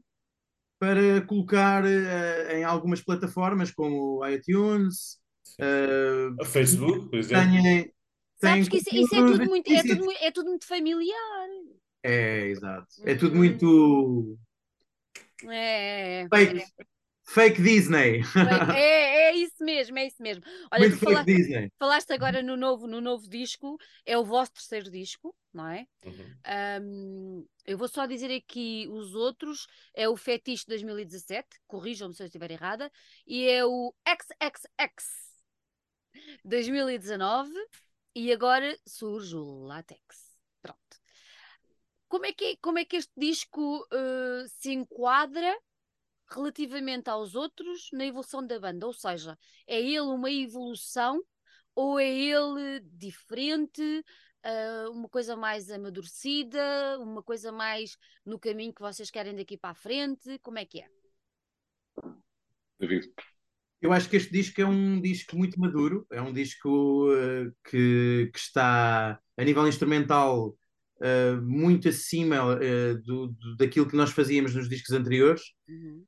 para colocar uh, em algumas plataformas como iTunes, uh, Facebook, por exemplo. Tem, Sabes que isso, isso, é, tudo muito, é, tudo, é tudo muito familiar. É, exato. É tudo uhum. muito. É. Fake, fake Disney. É, é isso mesmo, é isso mesmo. Olha, muito falaste, Disney. falaste agora no novo, no novo disco, é o vosso terceiro disco não é? Uhum. Um, eu vou só dizer aqui os outros: é o Fetiche 2017, corrijam-me se eu estiver errada, e é o XXX 2019, e agora surge o Latex. Pronto. Como é que, como é que este disco uh, se enquadra relativamente aos outros na evolução da banda? Ou seja, é ele uma evolução ou é ele diferente? uh, uma coisa mais amadurecida, uma coisa mais no caminho que vocês querem daqui para a frente? Como é que é? David. Eu acho que este disco é um disco muito maduro, é um disco uh, que, que, está a nível instrumental uh, muito acima uh, do, do, daquilo que nós fazíamos nos discos anteriores. Uhum.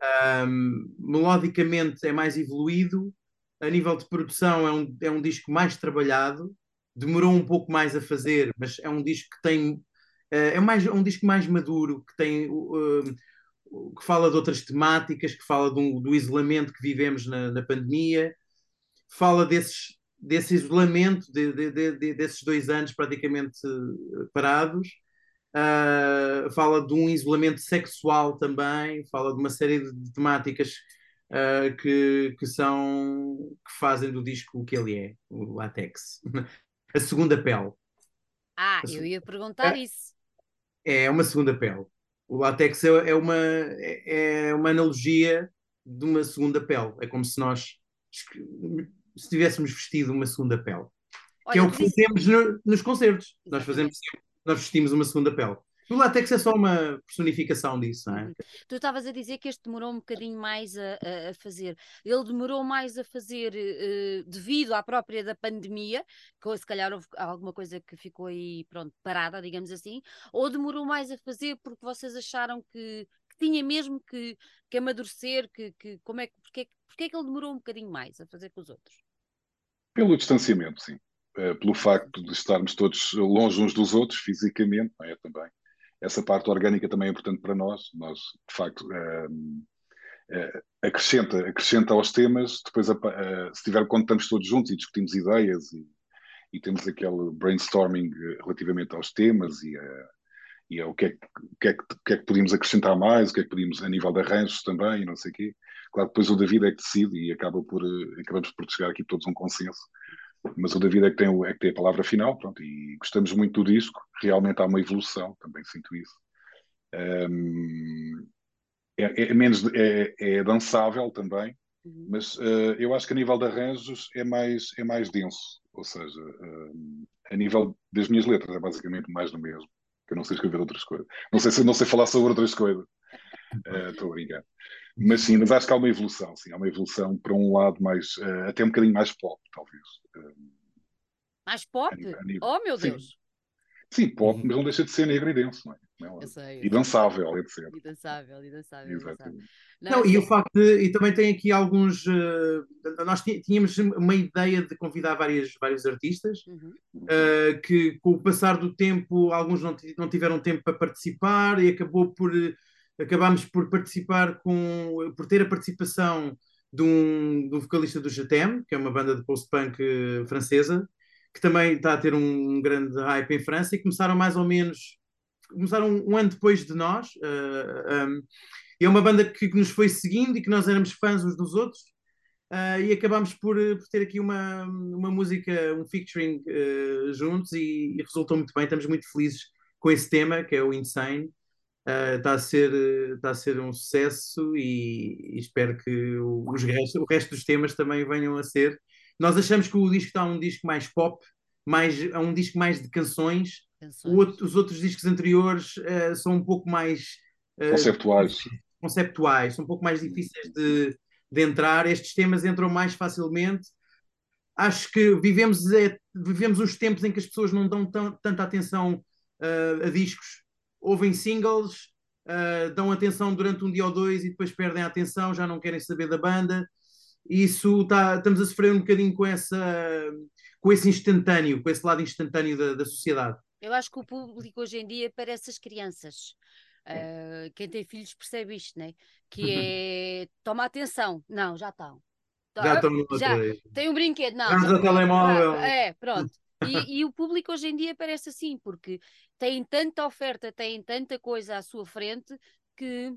Um, melodicamente é mais evoluído, a nível de produção é um, é um disco mais trabalhado, demorou um pouco mais a fazer, mas é um disco que tem uh, é mais um disco mais maduro, que tem que fala de outras temáticas, que fala do, do isolamento que vivemos na, na, pandemia, fala desses, desse isolamento de, de, de, desses dois anos praticamente parados. Uh, fala de um isolamento sexual também, fala de uma série de temáticas uh, que, que são que fazem do disco o que ele é, o Latex. <laughs> a segunda pele. Ah, eu ia perguntar é, isso. É uma segunda pele. O látex é, é uma, é, é uma analogia de uma segunda pele. É como se nós se tivéssemos vestido uma segunda pele. Olha, que é o que fazemos no, nos concertos. Nós fazemos nós vestimos uma segunda pele. O látex é só uma personificação disso, não é? Uhum. Tu estavas a dizer que este demorou um bocadinho mais a, a fazer. Ele demorou mais a fazer uh, devido à própria da pandemia, que se calhar houve alguma coisa que ficou aí, pronto, parada, digamos assim, ou demorou mais a fazer porque vocês acharam que, que tinha mesmo que, que amadurecer, que, que, como é, porque, porque é que ele demorou um bocadinho mais a fazer com os outros? Pelo distanciamento, sim. Uh, pelo facto de estarmos todos longe uns dos outros, fisicamente, não é? Também essa parte orgânica também é importante para nós. Nós, de facto, uh, acrescenta, acrescenta aos temas, depois, uh, se tiver, quando estamos todos juntos e discutimos ideias e, e temos aquele brainstorming relativamente aos temas e, a, e a, o, que é, o, que é que, que é que podíamos acrescentar mais, o que é que podíamos, a nível de arranjos também, não sei o quê. Claro, depois o David é que decide e acaba por, acabamos por chegar aqui todos a um consenso mas o David é que tem, é que tem a palavra final, pronto, e gostamos muito do disco, realmente há uma evolução, também sinto isso. Um, é, é, menos, é, é, dançável também, uhum. mas uh, eu acho que a nível de arranjos é mais, é mais denso, ou seja, uh, a nível das minhas letras é basicamente mais do mesmo, que eu não sei escrever outras coisas. Não sei se não sei falar sobre outras coisas. Eh, estou uh, a brincar. Mas sim, mas acho que há uma evolução, sim, há uma evolução para um lado mais, uh, até um bocadinho mais pop, talvez. Uh, mais pop? A a nível, oh, meu Deus! Sim, pop, mas não deixa de ser negro e denso, não é? Não, eu sei, eu e dançável, etc. E dançável, e dançável. Exatamente. Não, não, e o facto de, e também tem aqui alguns, uh, nós tínhamos uma ideia de convidar várias, vários artistas, uhum. uh, que com o passar do tempo, alguns não, não tiveram tempo para participar e acabou por, acabámos por participar com, por ter a participação de um, de um vocalista do Jatem, que é uma banda de post-punk uh, francesa, que também está a ter um grande hype em França e começaram mais ou menos começaram um, um ano depois de nós. Uh, um, é uma banda que, que, nos foi seguindo e que nós éramos fãs uns dos outros. Uh, e acabámos por, por, ter aqui uma, uma música, um featuring uh, juntos e, e, resultou muito bem. Estamos muito felizes com esse tema, que é o Insane. Está a, ser, está a ser um sucesso e, e espero que os restos, o resto dos temas também venham a ser. Nós achamos que o disco está um disco mais pop, mais, é um disco mais de canções, Outro, os outros discos anteriores uh, são um pouco mais uh, conceptuais. conceptuais, são um pouco mais difíceis de, de entrar. Estes temas entram mais facilmente. Acho que vivemos, é, vivemos uns tempos em que as pessoas não dão tanta atenção uh, a discos, ouvem singles, dão atenção durante um dia ou dois e depois perdem a atenção, já não querem saber da banda. Isso tá, estamos a sofrer um bocadinho com essa com esse instantâneo, com esse lado instantâneo da, da sociedade. Eu acho que o público hoje em dia parece as crianças. Uh, quem tem filhos percebe isto, né? Que é toma atenção. Não, já estão. Já estão já Tem um brinquedo, não. Vamos ao telemóvel. É, pronto. E, e, o público hoje em dia parece assim, porque tem tanta oferta, tem tanta coisa à sua frente que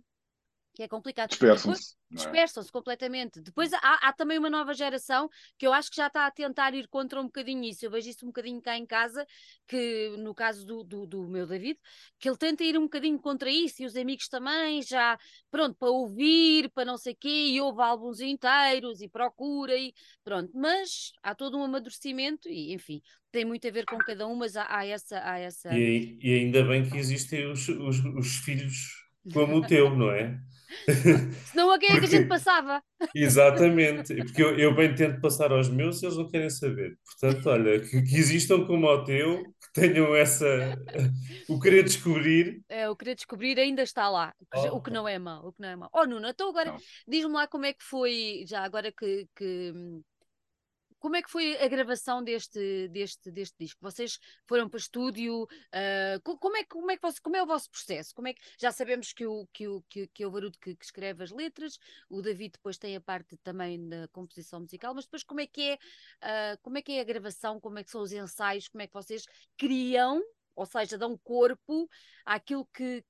que é complicado. Dispersam-se. É? Dispersam-se completamente. Depois há, há, também uma nova geração que eu acho que já está a tentar ir contra um bocadinho isso. Eu vejo isso um bocadinho cá em casa, que no caso do, do, do meu David, que ele tenta ir um bocadinho contra isso e os amigos também já, pronto, para ouvir, para não sei o quê, e ouve álbuns inteiros e procura e pronto. Mas há todo um amadurecimento e, enfim, tem muito a ver com cada um, mas há, há essa. Há essa... E, e ainda bem que existem os, os, os filhos como o teu, não é? <laughs> Senão a quem é que a gente passava? Exatamente, porque eu, eu, bem tento passar aos meus e eles não querem saber. Portanto, olha, que, que existam como o teu, que tenham essa. o querer descobrir. É, o querer descobrir ainda está lá, oh. o que não é mau, o que não é mau. Oh, Nuno, então agora diz-me lá como é que foi, já agora que, que como é que foi a gravação deste, deste, deste disco? Vocês foram para estúdio? Uh, como, é, como, é que você, como é o vosso processo? Como é que, já sabemos que o, que o, que, que é o Baruto que, que, escreve as letras, o David depois tem a parte também da composição musical, mas depois como é que é, uh, como é, que é a gravação? Como é que são os ensaios? Como é que vocês criam, ou seja, dão corpo àquilo que,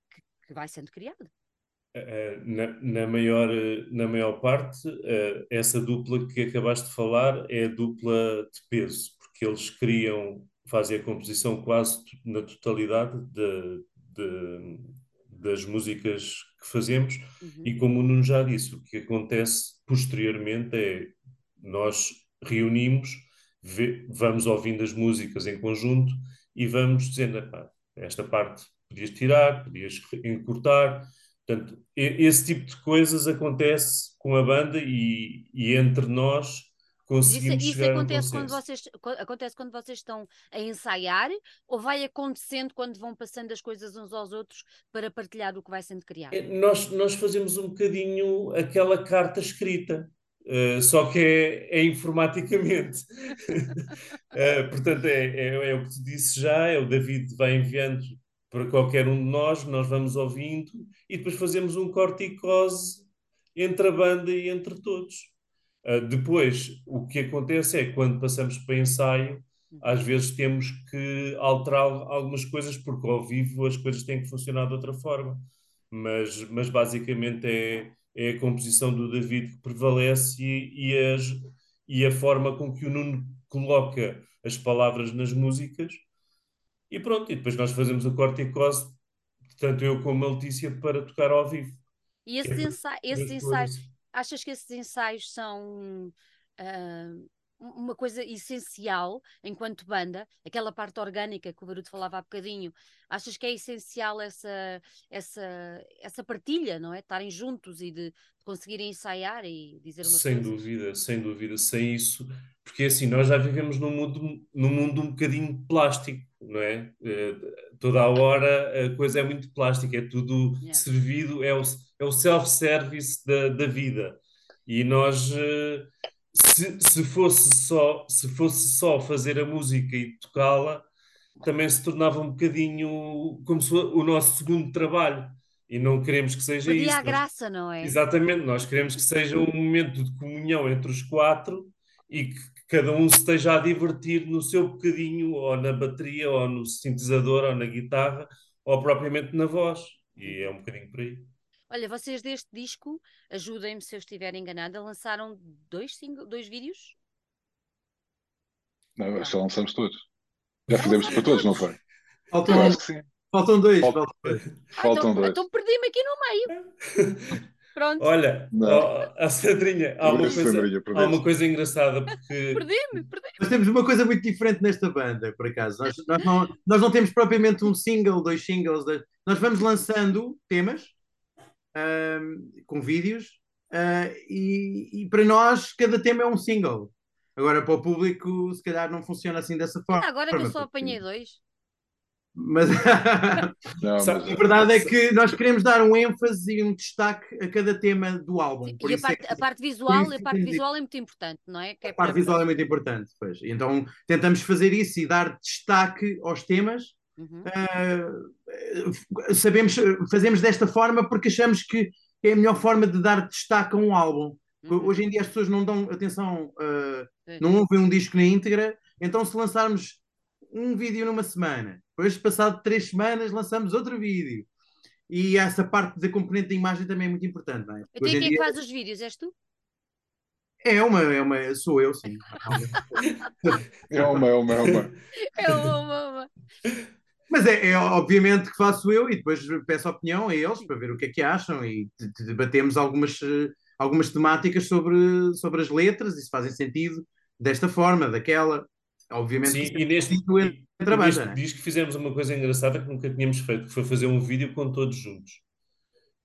que vai sendo criado? Na, na, maior, na maior parte, eh, essa dupla que acabaste de falar é a dupla de peso, porque eles criam, fazem a composição quase na totalidade de, de, das músicas que fazemos, uhum. e como o Nuno já disse, o que acontece posteriormente é nós reunimos, vê, vamos ouvindo as músicas em conjunto e vamos dizendo, esta parte podias tirar, podias encurtar Portanto, esse tipo de coisas acontece com a banda e, e entre nós conseguimos isso, isso acontece quando vocês acontece quando vocês estão a ensaiar ou vai acontecendo quando vão passando as coisas uns aos outros para partilhar o que vai sendo criado? É, nós, nós fazemos um bocadinho aquela carta escrita. Uh, só que é, é informaticamente. uh, <laughs> portanto, é, é, é, o que tu disse já, é o David vai enviando para qualquer um de nós, nós vamos ouvindo e depois fazemos um corticose entre a banda e entre todos. Uh, depois, o que acontece é quando passamos para ensaio, às vezes temos que alterar algumas coisas, porque ao vivo as coisas têm que funcionar de outra forma. Mas, mas basicamente é, é a composição do David que prevalece e, e, as, e a forma com que o Nuno coloca as palavras nas músicas e pronto, e depois nós fazemos o corte e cose, tanto eu como a Letícia, para tocar ao vivo. E esses, é, ensa esses ensaios, achas que esses ensaios são uh, uma coisa essencial enquanto banda, aquela parte orgânica que o Baruto falava há bocadinho, achas que é essencial essa, essa, essa partilha, não é? Estarem juntos e de conseguirem ensaiar e dizer uma Sem coisa? dúvida, sem dúvida, sem isso, porque assim, nós já vivemos num mundo, num mundo um bocadinho plástico, não é? Eh, toda a hora a coisa é muito plástica, é tudo Yeah. servido, é o, é o self-service da, da vida. E nós, eh, se, se fosse só, se fosse só fazer a música e tocá-la, também se tornava um bocadinho como se o nosso segundo trabalho. E não queremos que seja Perdia isso. a graça, não é? Exatamente, nós queremos que seja um momento de comunhão entre os quatro e que cada um se esteja a divertir no seu bocadinho, ou na bateria, ou no sintetizador, ou na guitarra, ou propriamente na voz. E é um bocadinho por aí. Olha, vocês deste disco, ajudem-me se eu estiver enganada, lançaram dois, single, dois vídeos? Não, que já lançamos todos. Já fizemos para todos, não foi? Eu Faltam, acho que sim. faltam dois. Falta- faltam dois. Ah, Faltam então, dois. então perdi-me aqui no meio. <laughs> Pronto, Olha, Não. ó, a Sandrinha, há uma, coisa, Sandrinha, há uma coisa engraçada, porque <laughs> perdi-me, perdi Nós temos uma coisa muito diferente nesta banda, por acaso. Nós, nós não, nós não temos propriamente um single, dois singles. dois- Nós vamos lançando temas com vídeos ah, e, e para nós cada tema é um single. Agora para o público se calhar não funciona assim dessa forma. Agora que eu só apanhei dois. Mas <laughs> Não, mas, a verdade é que nós queremos dar um ênfase e um destaque a cada tema do álbum. Por E a é parte, que- a parte visual, isso a parte visual é muito importante, não é? Que é A parte para- visual é muito importante, pois. Então tentamos fazer isso e dar destaque aos temas. Uhum. Ah, sabemos, fazemos desta forma porque achamos que é a melhor forma de dar destaque a um álbum. Uhum. Hoje em dia as pessoas não dão atenção, Sim. não ouvem um disco na íntegra, então se lançarmos um vídeo numa semana, depois passado três semanas lançamos outro vídeo. E essa parte da componente da imagem também é muito importante, não é? Quem que dia faz os vídeos? És tu? é uma, é uma, sou eu, sim. <laughs> é uma, é uma, é uma. É uma, uma. Mas é, é obviamente que faço eu e depois peço opinião a eles para ver o que é que acham e de- de- debatemos algumas, algumas temáticas sobre, sobre as letras e se fazem sentido desta forma, daquela. Obviamente Sim, que e é neste, sentido e- entre a e banda, neste né? disco fizemos uma coisa engraçada que nunca tínhamos feito, que foi fazer um vídeo com todos juntos.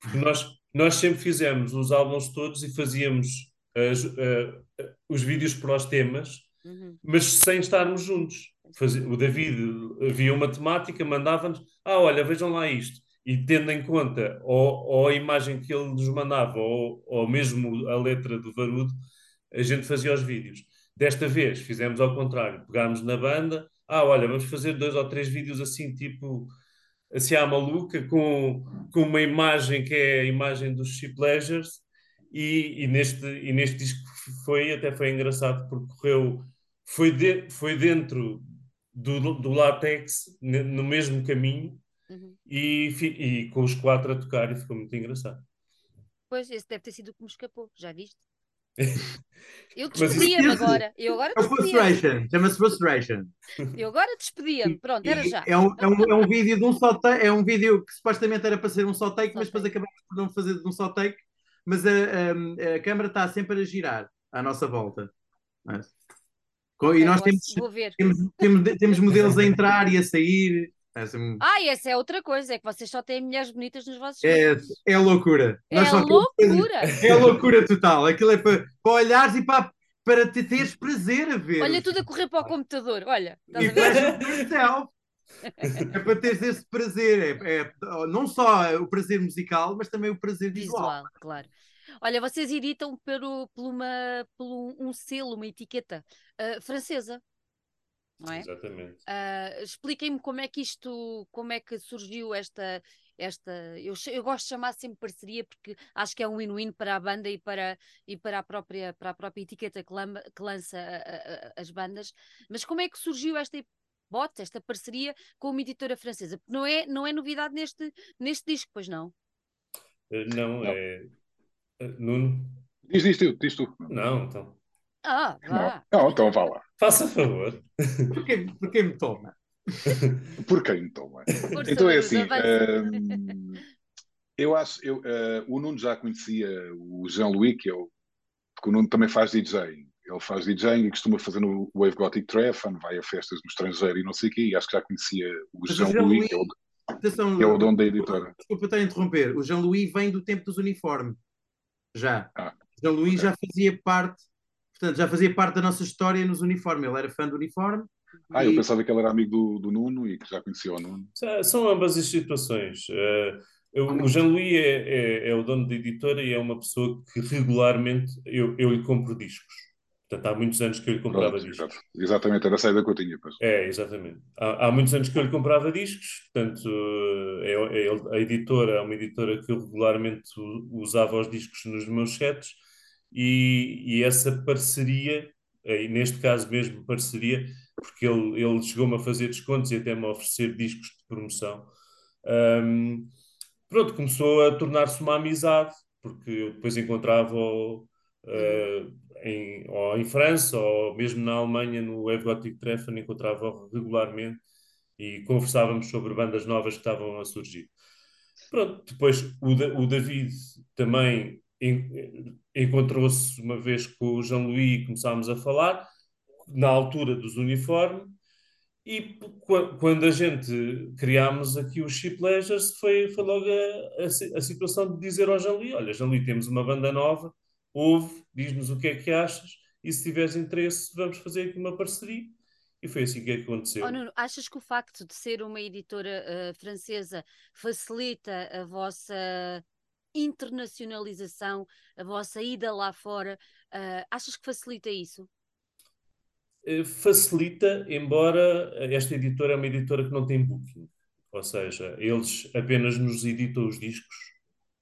Porque nós, nós sempre fizemos os álbuns todos e fazíamos as- eh, os vídeos para os temas, Uhum. mas sem estarmos juntos. Fazia- o David havia uma temática, mandava-nos, ah, olha, vejam lá isto. E tendo em conta ou, ou a imagem que ele nos mandava, ou, ou mesmo a letra do Varudo, a gente fazia os vídeos. Desta vez fizemos ao contrário, pegámos na banda, ah, olha, vamos fazer dois ou três vídeos assim, tipo, assim à maluca, com, com uma imagem que é a imagem dos She Pleasures, e, e neste, e neste disco foi, até foi engraçado, porque correu, foi, de, foi dentro do, do látex, no mesmo caminho, Uhum. e, e com os quatro a tocar, e ficou muito engraçado. Pois, esse deve ter sido o que me escapou, já viste? <laughs> Eu Mas despedia-me agora. Eu agora É. Frustration, chama-se Frustration. Eu agora despedia-me. Pronto, era já. É um, é, um, é um vídeo de um só take, é um vídeo que supostamente era para ser um só take, Só mas depois acabamos por não fazer de um só take, mas a, a, a câmara está sempre a girar à nossa volta. Ok, e nós temos, temos, temos, temos <laughs> modelos a entrar e a sair. É, assim, Ah, essa é outra coisa, é que vocês só têm mulheres bonitas nos vossos é, é loucura. É Nós loucura. É loucura total. Aquilo é para, para olhares e para, para te teres prazer a ver. Olha tudo a correr para o computador. Olha, estás E a. É para teres esse prazer. É, é não só o prazer musical, mas também o prazer visual. Visual, claro. Olha, vocês editam pelo, por uma, pelo um selo, uma etiqueta ah, francesa, não é? Exatamente. Ah, Expliquem-me como é que isto, como é que surgiu esta, esta, eu, eu gosto de chamar sempre parceria porque acho que é um win-win para a banda e para, e para a própria, para a própria etiqueta que, lamba- que lança a- a- as bandas. Mas como é que surgiu esta hipótese, esta parceria com uma editora francesa? Porque não é, não é novidade neste, neste disco, pois não? Eh, Não, Não. é. Eh, Nuno? Diz, diz tu, diz tu. Não, então. Ah, vá. Não, não, então vá lá. Faça favor. Porquê, porquê me toma? <laughs> Por quem então? é? Força, Então é assim, hum, eu acho, eu, eh, o Nuno já conhecia o Jean-Louis, que é o, porque o Nuno também faz DJ. ele faz DJing e costuma fazer no Wave Gothic Treffen, vai a festas no estrangeiro e não sei o quê, e acho que já conhecia o Jean-Louis, que é o, Atenção, que é o dono da editora. Desculpa estar a interromper, o Jean-Louis vem do tempo dos uniformes, já. Ah, Jean-Louis ok. já fazia parte, portanto, já fazia parte da nossa história nos uniformes, ele era fã do uniforme. Ah, eu e- pensava que ele era amigo do, do Nuno e que já conhecia o Nuno. São- ambas as situações. Eh, eu- o Jean-Louis é, é- é o dono da editora e é uma pessoa que regularmente eu, eu lhe compro discos. Portanto, há muitos anos que eu lhe comprava Pronto, discos. exato. Exatamente, era a saída que eu tinha. Pois. É, exatamente. Há, há muitos anos que eu lhe comprava discos, portanto, é, é a editora é uma editora que eu regularmente usava os discos nos meus sets e, e essa parceria, eh, e neste caso mesmo parceria, porque ele, ele chegou-me a fazer descontos e até me a oferecer discos de promoção. Ahm, pronto, começou a tornar-se uma amizade, porque eu depois encontrava-o eh, em, ou em França ou mesmo na Alemanha, no Wave Gothic Treffen, encontrava-o regularmente e conversávamos sobre bandas novas que estavam a surgir. Pronto, depois o, o David também en- encontrou-se uma vez com o Jean-Louis e começámos a falar, na altura dos uniformes, e quando a gente criámos aqui o Chip Pleasures, foi, foi logo a, a, a situação de dizer ao Jean-Louis: Olha, Jean-Louis, temos uma banda nova, ouve, diz-nos o que é que achas, e se tiveres interesse, vamos fazer aqui uma parceria. E foi assim que aconteceu. Oh, Nuno, achas que o facto de ser uma editora eh, francesa facilita a vossa internacionalização, a vossa ida lá fora? Eh, achas que facilita isso? Eh, facilita, embora esta editora é uma editora que não tem booking. Ou seja, eles apenas nos editam os discos,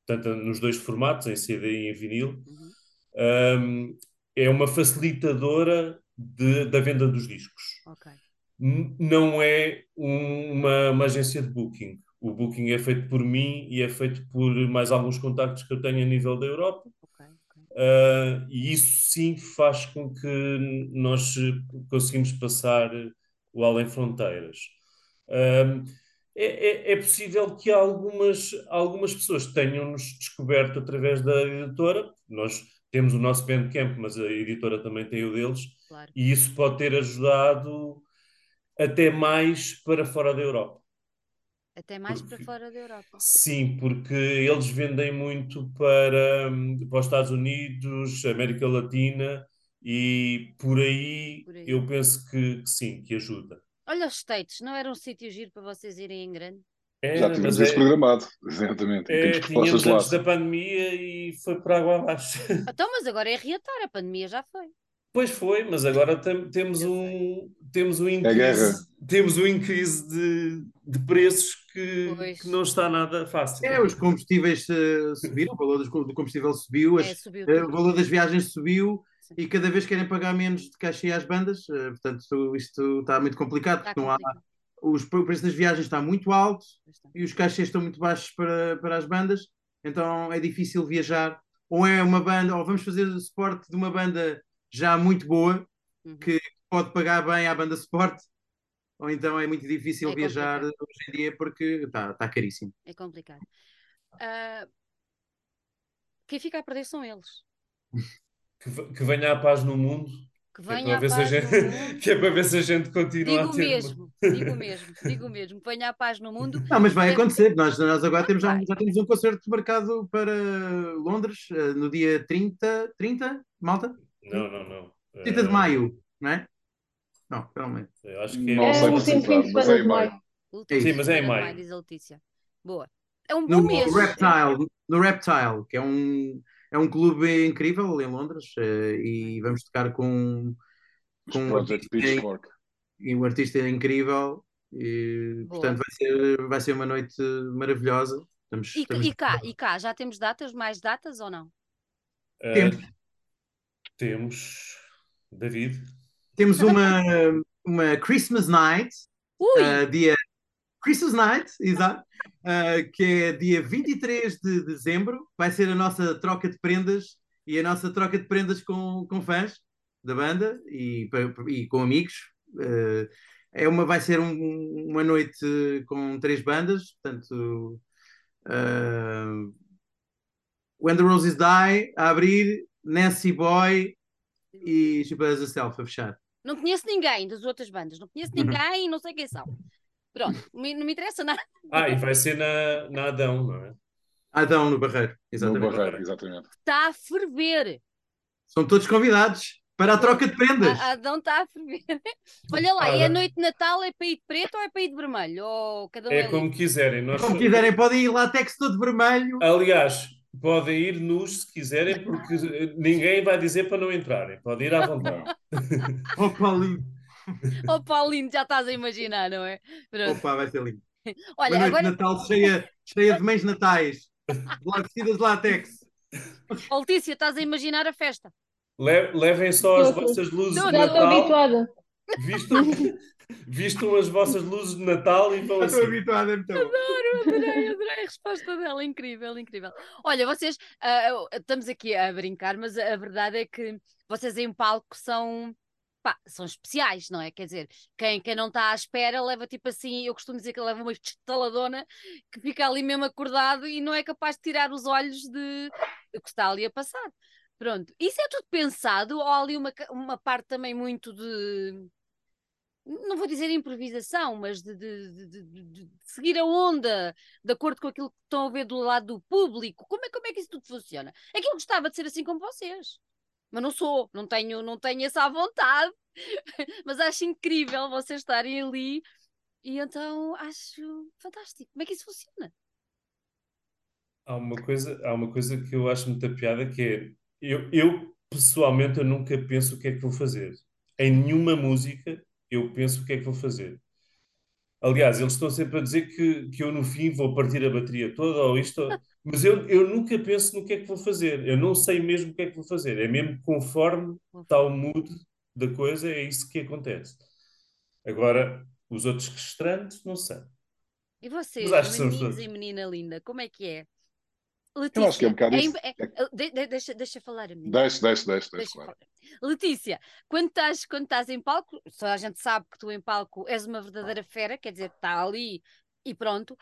tanto nos dois formatos, em CD e em vinil. Uhum. Um, é uma facilitadora de- da venda dos discos. Ok. N- Não é um- uma, uma agência de booking. O booking é feito por mim e é feito por mais alguns contactos que eu tenho a nível da Europa. Ok, ok. Uh, e isso sim faz com que nós conseguimos passar o além fronteiras. É, é- é possível que algumas, algumas pessoas tenham-nos descoberto através da editora. Nós temos o nosso Bandcamp, mas a editora também tem o deles, Claro. e isso pode ter ajudado até mais para fora da Europa. Até mais para Porque- fora da Europa. Sim, porque eles vendem muito para, hum, para os Estados Unidos, América Latina e por aí, Por aí. eu penso que, que sim, que ajuda. Olha os States, não era um sítio giro para vocês irem em grande? É, Já mas tivemos é- isso programado, <laughs> exatamente. é, propostas tínhamos antes da pandemia e foi por água abaixo. <laughs> Então, mas agora é reatar, a pandemia já foi. Pois foi, mas agora tem- temos um, temos um É guerra. increase, temos um increase de, de preços que, que não está nada fácil. É, os combustíveis eh, subiram, o valor do combustível subiu, as- É, subiu eh, o valor das viagens subiu Sim. e cada vez querem pagar menos de cachê às bandas, eh, portanto isto está muito complicado, Está porque não há, complicado. Os, o preço das viagens está muito alto e os cachês estão muito baixos para, para as bandas, então é difícil viajar. Ou é uma banda, ou vamos fazer o suporte de uma banda já muito boa, Uhum. que pode pagar bem à banda suporte, ou então é muito difícil É viajar complicado. hoje em dia porque está, está caríssimo. É complicado. Ah, quem fica a perder são eles. Que, que venha a paz no mundo, Que que é venha para a ver se a paz no gente, mundo. que é para ver se a gente continua Digo a ter. mesmo, digo mesmo, digo mesmo. Que venha a paz no mundo. Não, mas vai É- acontecer. Nós, nós agora Ah, temos, já, já temos um concerto marcado para Londres eh, no dia 30, 30, malta? Não, não, não. 30 de Eh, maio, não é? Não, realmente. eu acho que é. Não É sei no precisar, último fim de mas semana é de em maio. maio. Último Sim, mas é em maio. diz a Letícia. Boa. É um bom No mês. Reptile, no Reptile, que é um, é um clube incrível em Londres, eh, e vamos tocar com, com um artista, e um incrível. E, Boa. portanto, vai ser, vai ser uma noite maravilhosa. Estamos, E, estamos- e cá, e cá, já temos datas, mais datas ou não? Eh, Temos. temos David. temos uma, uma Christmas Night! Uh, dia Christmas Night, exato, uh, que é dia 23 de dezembro. Vai ser a nossa troca de prendas e a nossa troca de prendas com, com fãs da banda e, e com amigos. Uh, é uma, vai ser um- uma noite com três bandas, portanto, uh, When the Roses Die a abrir, Nancy Boy, e a Self a fechar. Não conheço ninguém das outras bandas, não conheço ninguém, não sei quem são. Pronto, não me interessa nada. Ah, e vai ser na, na Adão, não é? Adão no Barreiro, exatamente. No Barreiro, exatamente. Está a ferver. São todos convidados para a troca de prendas. A Adão está a ferver. Olha lá, ah, é a noite de Natal, é para ir de preto ou é para ir de vermelho? Ou cada um é, é como quiserem. Nós... Como quiserem, podem ir lá texto todo vermelho. Aliás, podem ir nus se quiserem, porque ninguém vai dizer para não entrarem. Podem ir à <laughs> vontade. Paulinho. <laughs> Oh, Paulinho, já estás a imaginar, não é? Pronto. Opa, vai ser lindo. <laughs> Olha, Uma agora... de Natal cheia, cheia de mães natais, vestidas de látex. Letícia, estás a imaginar a festa? Le levem só as vossas luzes não, de já Natal. estou habituada. Vistam, <laughs> vistam as vossas luzes de Natal e vão Já assim. estou habituada, é muito bom. Adoro, adorei, adorei a resposta dela, incrível, incrível. Olha, vocês, ah, estamos aqui a brincar, mas a verdade é que vocês em palco são, pá, são especiais, não é? Quer dizer, quem, quem não está à espera leva tipo assim, eu costumo dizer que leva uma estaladona que fica ali mesmo acordado e não é capaz de tirar os olhos de o que está ali a passar. Pronto, isso é tudo pensado ou há ali uma, uma parte também muito de não vou dizer improvisação, mas de, de, de, de, seguir a onda de acordo com aquilo que estão a ver do lado do público. Como é, como é que isso tudo funciona? É que eu gostava de ser assim como vocês, mas não sou, não tenho, não tenho essa vontade, <laughs> mas acho incrível vocês estarem ali e então acho fantástico. Como é que isso funciona? Há uma coisa, há uma coisa que eu acho muita piada que é eu, eu pessoalmente eu nunca penso o que é que vou fazer. Em nenhuma música eu penso o que é que vou fazer. Aliás, eles estão sempre a dizer que, que eu no fim vou partir a bateria toda ou isto, mas eu, eu nunca penso no que é que vou fazer. Eu não sei mesmo o que é que vou fazer. É mesmo conforme está o mood da coisa, é isso que acontece. Agora, os outros restaurantes, não sei. E vocês, meninos e menina linda, como é que é? Letícia, eu acho que é um bocado isso. É, é, de, deixa, deixa falar a mim. Deixa, deixa, deixa, deixa, claro. Letícia, quando estás, quando estás em palco, só a gente sabe que tu em palco és uma verdadeira fera, quer dizer, está ali e pronto,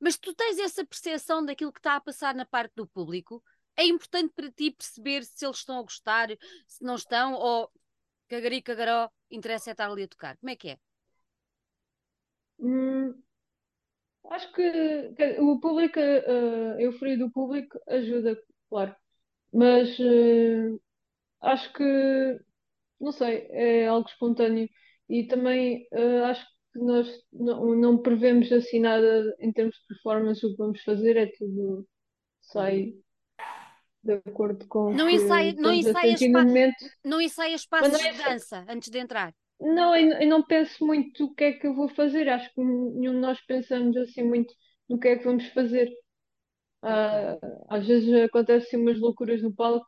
mas tu tens essa percepção daquilo que está a passar na parte do público. É importante para ti perceber se eles estão a gostar, se não estão, ou cagari cagaró, interessa é estar ali a tocar. Como é que é? Hum, Acho que, que o público, uh, a do público ajuda, claro. Mas uh, acho que, não sei, é algo espontâneo. E também uh, acho que nós não, não prevemos assim nada em termos de performance, o que vamos fazer é tudo sai de acordo com não ensaia, não estamos a ensaia, sentir no momento. não ensaia espaços não de é- dança antes de entrar. Não, eu não penso muito o que é que eu vou fazer. Acho que nenhum de nós pensamos assim muito no que é que vamos fazer. Ah, às vezes acontecem umas loucuras no palco,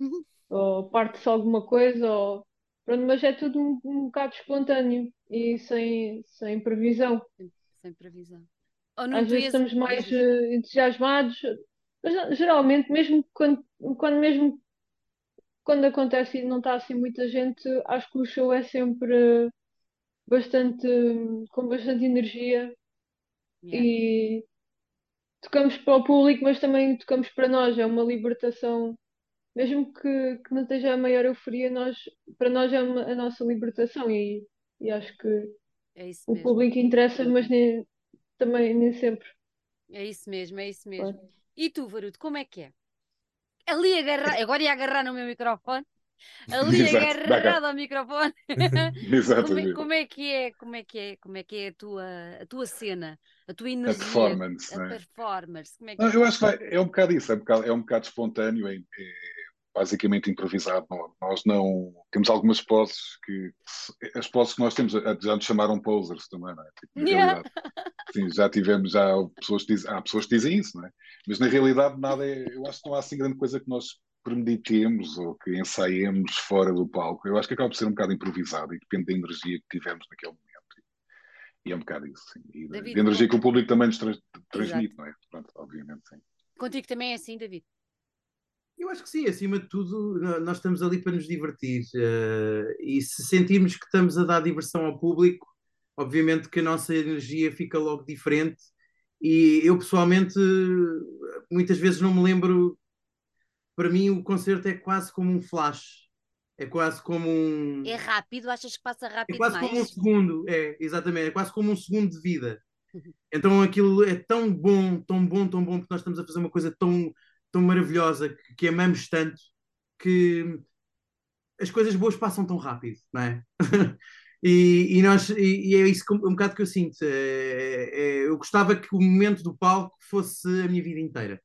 Uhum. ou parte-se alguma coisa, ou... Pronto, mas é tudo um, um bocado espontâneo e sem, sem previsão. Sem previsão. Ou não Às vezes estamos mais eh, entusiasmados, mas geralmente, mesmo quando, quando mesmo quando acontece e não está assim muita gente, acho que o show é sempre bastante, com bastante energia Yeah. e tocamos para o público, mas também tocamos para nós, é uma libertação, mesmo que, que não esteja a maior euforia, nós, para nós é uma- a nossa libertação e, e acho que É isso o mesmo. público interessa, mas nem, também nem sempre. É isso mesmo, é isso mesmo. E tu, Varuto, como é que é? Ali agarrar, agora ia agarrar no meu microfone. Ali <laughs> Exato, agarrado ao microfone. <laughs> Como é, Exatamente. como é que é, como é que é, como é que é a tua, a tua cena, a tua A energia, performance, a não é? performance, como é que Não, é? eu acho que vai- é um bocado isso, é um bocado, é um bocado espontâneo, é, é basicamente improvisado. Não- nós não temos algumas poses que as poses que nós temos já nos chamaram posers também, não é? Tipo, na Yeah. sim, já tivemos, já pessoas que dizem, há pessoas que dizem isso, não é? Mas na realidade nada é, eu acho que não há assim grande coisa que nós premeditemos ou que ensaiemos fora do palco. Eu acho que acaba por ser um bocado improvisado e depende da energia que tivemos naquele momento. E é um bocado isso, sim. E da, David, da energia que o público também nos trans- transmite, não é? Pronto, obviamente, sim. Contigo também é assim, David? Eu acho que sim, acima de tudo, nós estamos ali para nos divertir. eh, e se sentirmos que estamos a dar diversão ao público, obviamente que a nossa energia fica logo diferente. E eu, pessoalmente, muitas vezes não me lembro. Para mim, o concerto é quase como um flash. É quase como um. É rápido, achas que passa rápido É quase mais? como um segundo, é, exatamente, é quase como um segundo de vida. Então aquilo é tão bom, tão bom, tão bom, porque nós estamos a fazer uma coisa tão, tão maravilhosa que, que amamos tanto que as coisas boas passam tão rápido, não é? <laughs> e, e, nós, e, e é isso que, um bocado que eu sinto. É, é, eu gostava que o momento do palco fosse a minha vida inteira.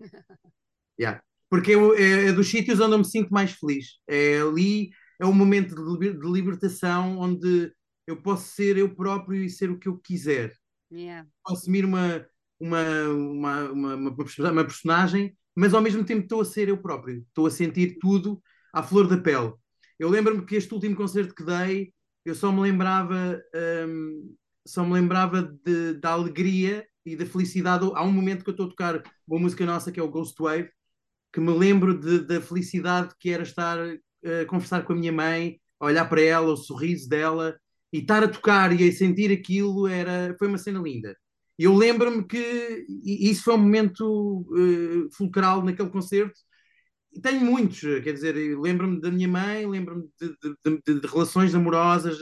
<laughs> Yeah. Porque eu, é, é dos sítios onde eu me sinto mais feliz. É ali, é um momento de, de libertação onde eu posso ser eu próprio e ser o que eu quiser. Yeah. Posso assumir uma, uma, uma, uma, uma, personagem, mas ao mesmo tempo estou a ser eu próprio. Estou a sentir tudo à flor da pele. Eu lembro-me que este último concerto que dei, eu só me lembrava, hum, só me lembrava de, da alegria e da felicidade. Há um momento que eu estou a tocar uma música nossa que é o Ghost Wave, que me lembro de, da felicidade que era estar a conversar com a minha mãe, a olhar para ela, o sorriso dela, e estar a tocar e a sentir aquilo era, foi uma cena linda. E eu lembro-me que isso foi um momento uh, fulcral naquele concerto. E tenho muitos, quer dizer, lembro-me da minha mãe, lembro-me de, de, de, de, relações amorosas,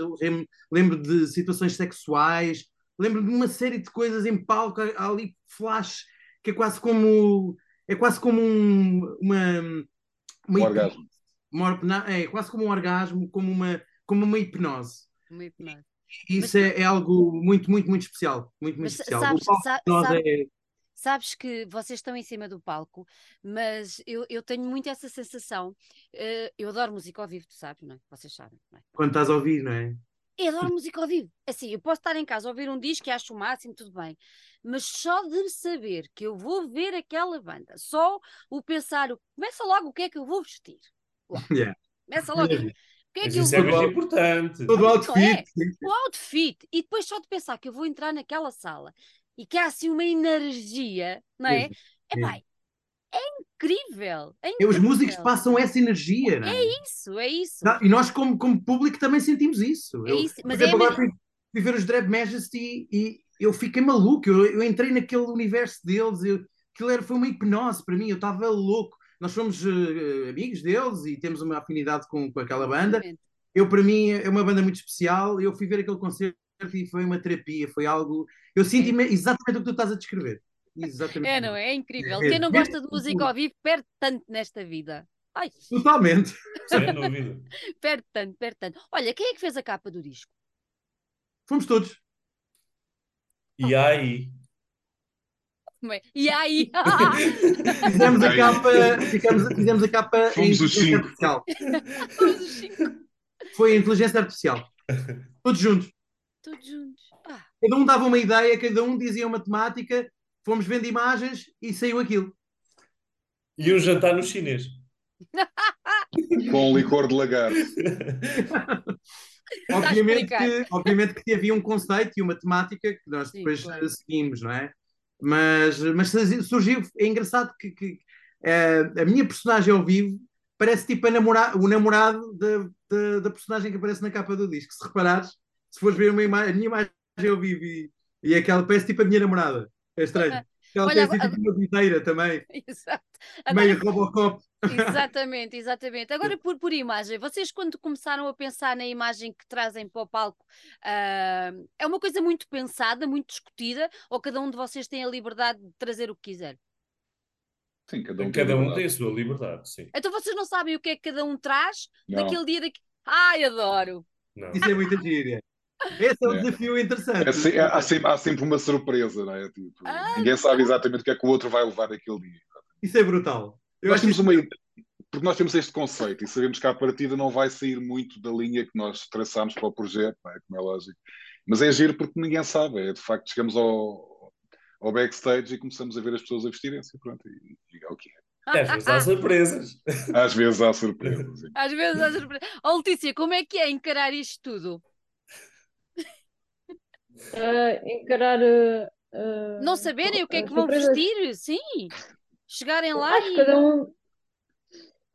lembro de situações sexuais, lembro-me de uma série de coisas em palco, há ali flash, que é quase como é quase como um, uma, uma um orgasmo. Uma, é quase como um orgasmo, como uma, como uma hipnose. Uma hipnose. Isso Mas, é, é, algo muito, muito, muito especial. Muito, muito especial. Sabes, sabe, é... sabes que vocês estão em cima do palco, mas eu, eu tenho muito essa sensação. Uh, eu adoro música ao vivo, tu sabes, não é? Vocês sabem. Não é? Quando estás a ouvir, não é? Eu adoro música ao vivo. Assim, eu posso estar em casa a ouvir um disco e acho o máximo, tudo bem. Mas só de saber que eu vou ver aquela banda, só o pensar, começa logo o que é que eu vou vestir. Logo. <laughs> Yeah. Começa logo. O <laughs> que é Mas que isso eu é muito importante. Todo o outfit. É, o outfit. E depois só de pensar que eu vou entrar naquela sala e que há assim uma energia, não é? É pá, é incrível, é incrível. Os músicos passam essa energia, não é? É isso, é isso. Não, e nós, como, como público, também sentimos isso. É isso. Eu, Mas por exemplo, é agora fui, fui ver os Dread Majesty e eu fiquei maluco. Eu, eu entrei naquele universo deles. Eu, aquilo era, foi uma hipnose para mim. Eu estava louco. Nós somos uh, amigos deles e temos uma afinidade com, com aquela banda. Eu, para mim, é uma banda muito especial. Eu fui ver aquele concerto e foi uma terapia. Foi algo. Eu senti exatamente o que tu estás a descrever. Exatamente. É, não é? É incrível. Quem não gosta de música ao vivo perde tanto nesta vida. Ai. Totalmente. Sem dúvida. <laughs> perde tanto, perde tanto. Olha, quem é que fez a capa do disco? Fomos todos. E aí? E aí? fizemos a capa, ficamos, fizemos a capa Fomos em os cinco. artificial. Fomos os cinco. Foi a inteligência artificial. Todos juntos. Todos juntos. Ah. Cada um dava uma ideia, cada um dizia uma temática, fomos vendo imagens e saiu aquilo. E um jantar no chinês. <laughs> Com licor de lagarto. obviamente, que, obviamente que havia um conceito e uma temática que nós Sim, depois claro. seguimos, não é? Mas, mas surgiu, é engraçado que, que uh, a minha personagem ao vivo parece tipo a namora, o namorado da, da, da, personagem que aparece na capa do disco. Se reparares, se fores ver uma imagem, a minha imagem ao vivo e, e aquela parece tipo a minha namorada. É estranho. Ela Olha, tem tipo uma videira também. <laughs> Exato. Meio Robocop. Exatamente, exatamente. Agora, por, por imagem, vocês quando começaram a pensar na imagem que trazem para o palco, ah, é uma coisa muito pensada, muito discutida, ou cada um de vocês tem a liberdade de trazer o que quiser? Sim, cada um, Cada tem um tem a sua liberdade, sim. Então vocês não sabem o que é que cada um traz Não. naquele dia daqui. Ai, adoro! Não. Isso é muito gíria. Esse é um É. desafio interessante. É se- é- há, sempre, há sempre uma surpresa, não é? Tipo, Ah, ninguém sabe exatamente o que é que o outro vai levar naquele dia. Isso é brutal. Eu nós temos uma porque nós temos este conceito e sabemos que à partida não vai sair muito da linha que nós traçamos para o projeto, não é? como é lógico. Mas é giro porque ninguém sabe. É, de facto, chegamos ao, ao backstage e começamos a ver as pessoas a vestirem-se e pronto. E, e é o que E Às vezes há surpresas. é. Às vezes há surpresas. sim. Às vezes há surpresa. Oh, Letícia, como é que é encarar isto tudo? Ah, encarar. ah, Não saberem o que é que vão surpresas. vestir? Sim. Chegarem lá Acho que e. cada um.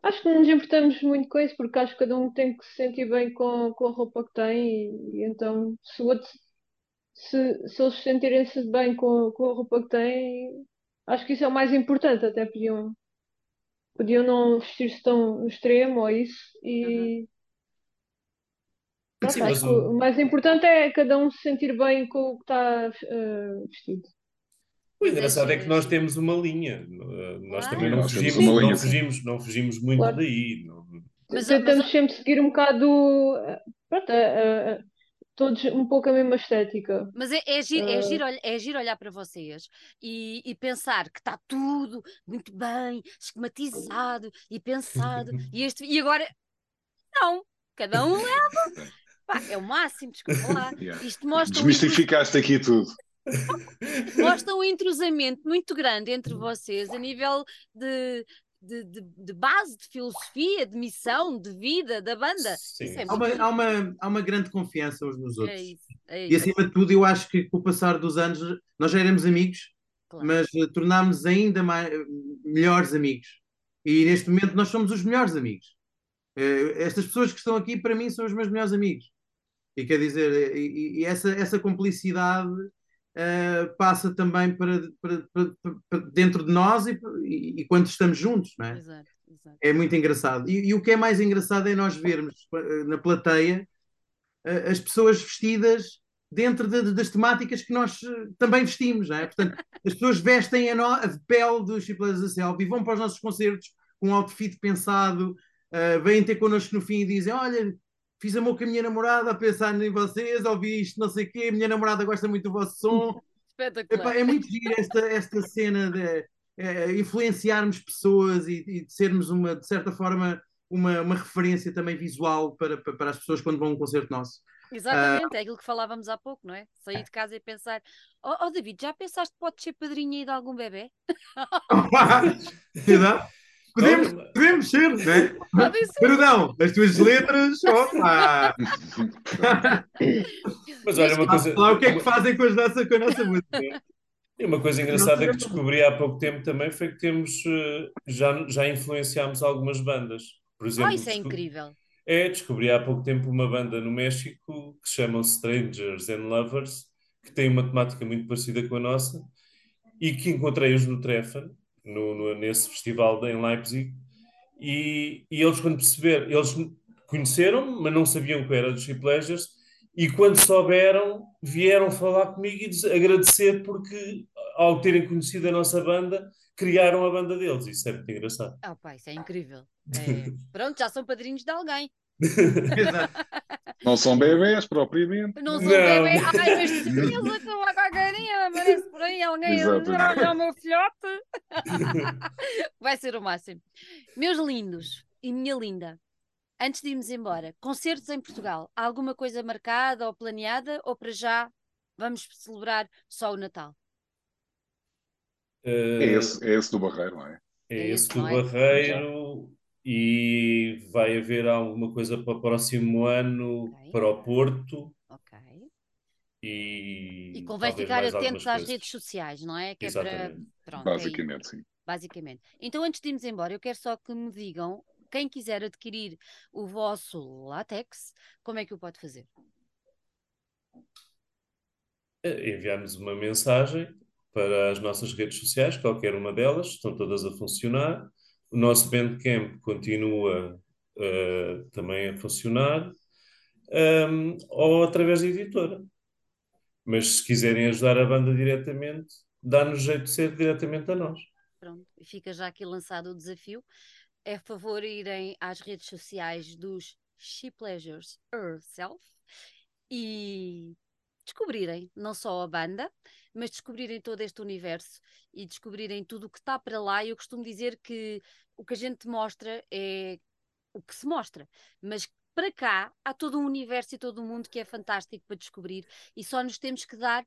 Acho que não nos importamos muito com isso, porque acho que cada um tem que se sentir bem com, com a roupa que tem, e, e então, se, o outro, se, se eles sentirem-se bem com, com a roupa que têm, acho que isso é o mais importante. Até podiam podiam não vestir-se tão extremo ou isso e Pronto, Sim, acho mas que o- o mais importante é cada um se sentir bem com o que está eh, vestido. O é engraçado é que é nós temos uma linha. Nós também não fugimos, uma não fugimos, não fugimos muito Claro. daí. Não- Mas, Tentamos mas- sempre seguir um bocado, eh, pronto, eh, eh, todos um pouco a mesma estética. Mas é, é, giro, é, giro, é giro olhar para vocês e, e pensar que está tudo muito bem, esquematizado e pensado, e, este, e agora não, cada um leva. <laughs> Pá, é o máximo, desculpa lá. Yeah. Isto mostra um, Desmistificaste aqui tudo. Mostra um entrosamento muito grande entre vocês a nível de, de, de, de base, de filosofia, de missão, de vida da banda. É Há uma, há, uma, há uma grande confiança uns nos É outros. isso, é E isso, acima de tudo, eu acho que com o passar dos anos, nós já éramos amigos, claro. mas eh, tornámos ainda mais, melhores amigos. E neste momento nós somos os melhores amigos. Eh, Estas pessoas que estão aqui, para mim, são os meus melhores amigos. E quer dizer, eh, e, e essa, essa cumplicidade eh, passa também para, para- para- dentro de nós e, e- e quando estamos juntos, não é? Exato, exato. É muito engraçado. E, e o que é mais engraçado é nós vermos eh, na plateia eh, as pessoas vestidas dentro de- de- das temáticas que nós também vestimos, não é? Portanto, as pessoas vestem a, no- a pele dos Chipletas da Selfie, vão para os nossos concertos com um outfit pensado, eh, vêm ter connosco no fim e dizem: Olha, fiz amor com a minha namorada a pensar em vocês, ouvi isto, não sei o quê, a minha namorada gosta muito do vosso som. <laughs> Espetacular. Epá, é muito giro esta, esta cena de eh, influenciarmos pessoas e, e de sermos, uma, de certa forma, uma, uma referência também visual para, para, para as pessoas quando vão a um concerto nosso. Exatamente, é aquilo que falávamos há pouco, não é? Sair de casa e pensar: Oh, oh, David, já pensaste que podes ser padrinha aí de algum bebê? <laughs> Exato. <laughs> Podemos, Então, podemos ser, é? Podem ser. Perdão, as tuas letras, opa! Mas olha, uma coisa, Lá o que é que fazem com, as nossa, com a nossa música? e uma coisa engraçada que descobri há pouco tempo também foi que temos, eh, já, já influenciámos algumas bandas. Por exemplo, Ah, isso é incrível. É, descobri há pouco tempo uma banda no México que se chama Strangers and Lovers, que tem uma temática muito parecida com a nossa, e que encontrei-os no Treffen, no, no- nesse festival de- em Leipzig, e, e eles quando perceberam, eles conheceram-me, mas não sabiam que era dos Cheap Pleasures, e quando souberam, vieram falar comigo e agradecer porque, ao terem conhecido a nossa banda, criaram a banda deles. Isso é muito engraçado. Ah, pá, isso é incrível. <laughs> É. Pronto, já são padrinhos de alguém. Exato. <laughs> Não são bebés propriamente. Não sou Não. bebê. Ai, mas se pensa que uma cagarinha aparece por aí alguém a o meu filhote. <laughs> Vai ser o máximo. Meus lindos e minha linda, antes de irmos embora, concertos em Portugal, há alguma coisa marcada ou planeada ou para já vamos celebrar só o Natal? É esse, é esse do Barreiro, não é? É É esse do é? Barreiro e vai haver alguma coisa para o próximo ano Ok. para o Porto Ok. e, E convém ficar atentos às redes sociais, não é? Que é para. Exatamente. Pronto, é. Basicamente, sim. basicamente. Então, antes de irmos embora, eu quero só que me digam, quem quiser adquirir o vosso látex, como é que o pode fazer? Eh, Enviarmos uma mensagem para as nossas redes sociais, qualquer uma delas, estão todas a funcionar. O nosso Bandcamp continua eh, também a funcionar, ehm, ou através da editora. Mas se quiserem ajudar a banda diretamente, dá-nos jeito de ser diretamente a nós. Pronto, e fica já aqui lançado o desafio. É favor irem às redes sociais dos She Pleasures Herself e descobrirem não só a banda, mas descobrirem todo este universo e descobrirem tudo o que está para lá. Eu costumo dizer que o que a gente mostra é o que se mostra, mas para cá há todo um universo e todo um mundo que é fantástico para descobrir e só nos temos que dar,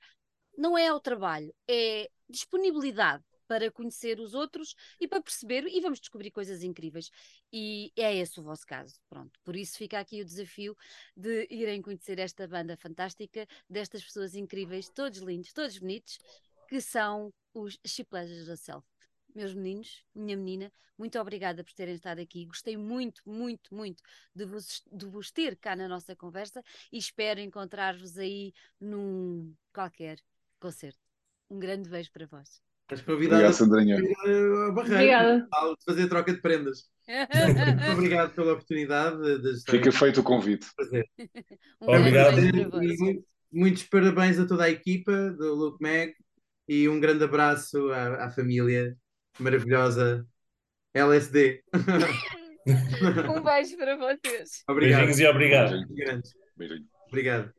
não é ao trabalho, é disponibilidade para conhecer os outros e para perceber e vamos descobrir coisas incríveis. E é esse o vosso caso. Pronto, por isso fica aqui o desafio de irem conhecer esta banda fantástica, destas pessoas incríveis, todos lindos, todos bonitos, que são os Pleasures da Self. Meus meninos, minha menina, muito obrigada por terem estado aqui. Gostei muito, muito, muito de vos, de vos ter cá na nossa conversa e espero encontrar-vos aí num qualquer concerto. Um grande beijo para vós. Estás convidada Obrigado, Sandrinha. a barreira de fazer troca de prendas. Muito <laughs> obrigado pela oportunidade de, Fica aqui. feito o convite. <laughs> Um Obrigado. beijo para E vocês. mu- muitos parabéns a toda a equipa do Look Mag e um grande abraço à, à família maravilhosa LSD. <laughs> Um beijo para vocês. Obrigado. Beijinhos e obrigado. Beijinho. Obrigado.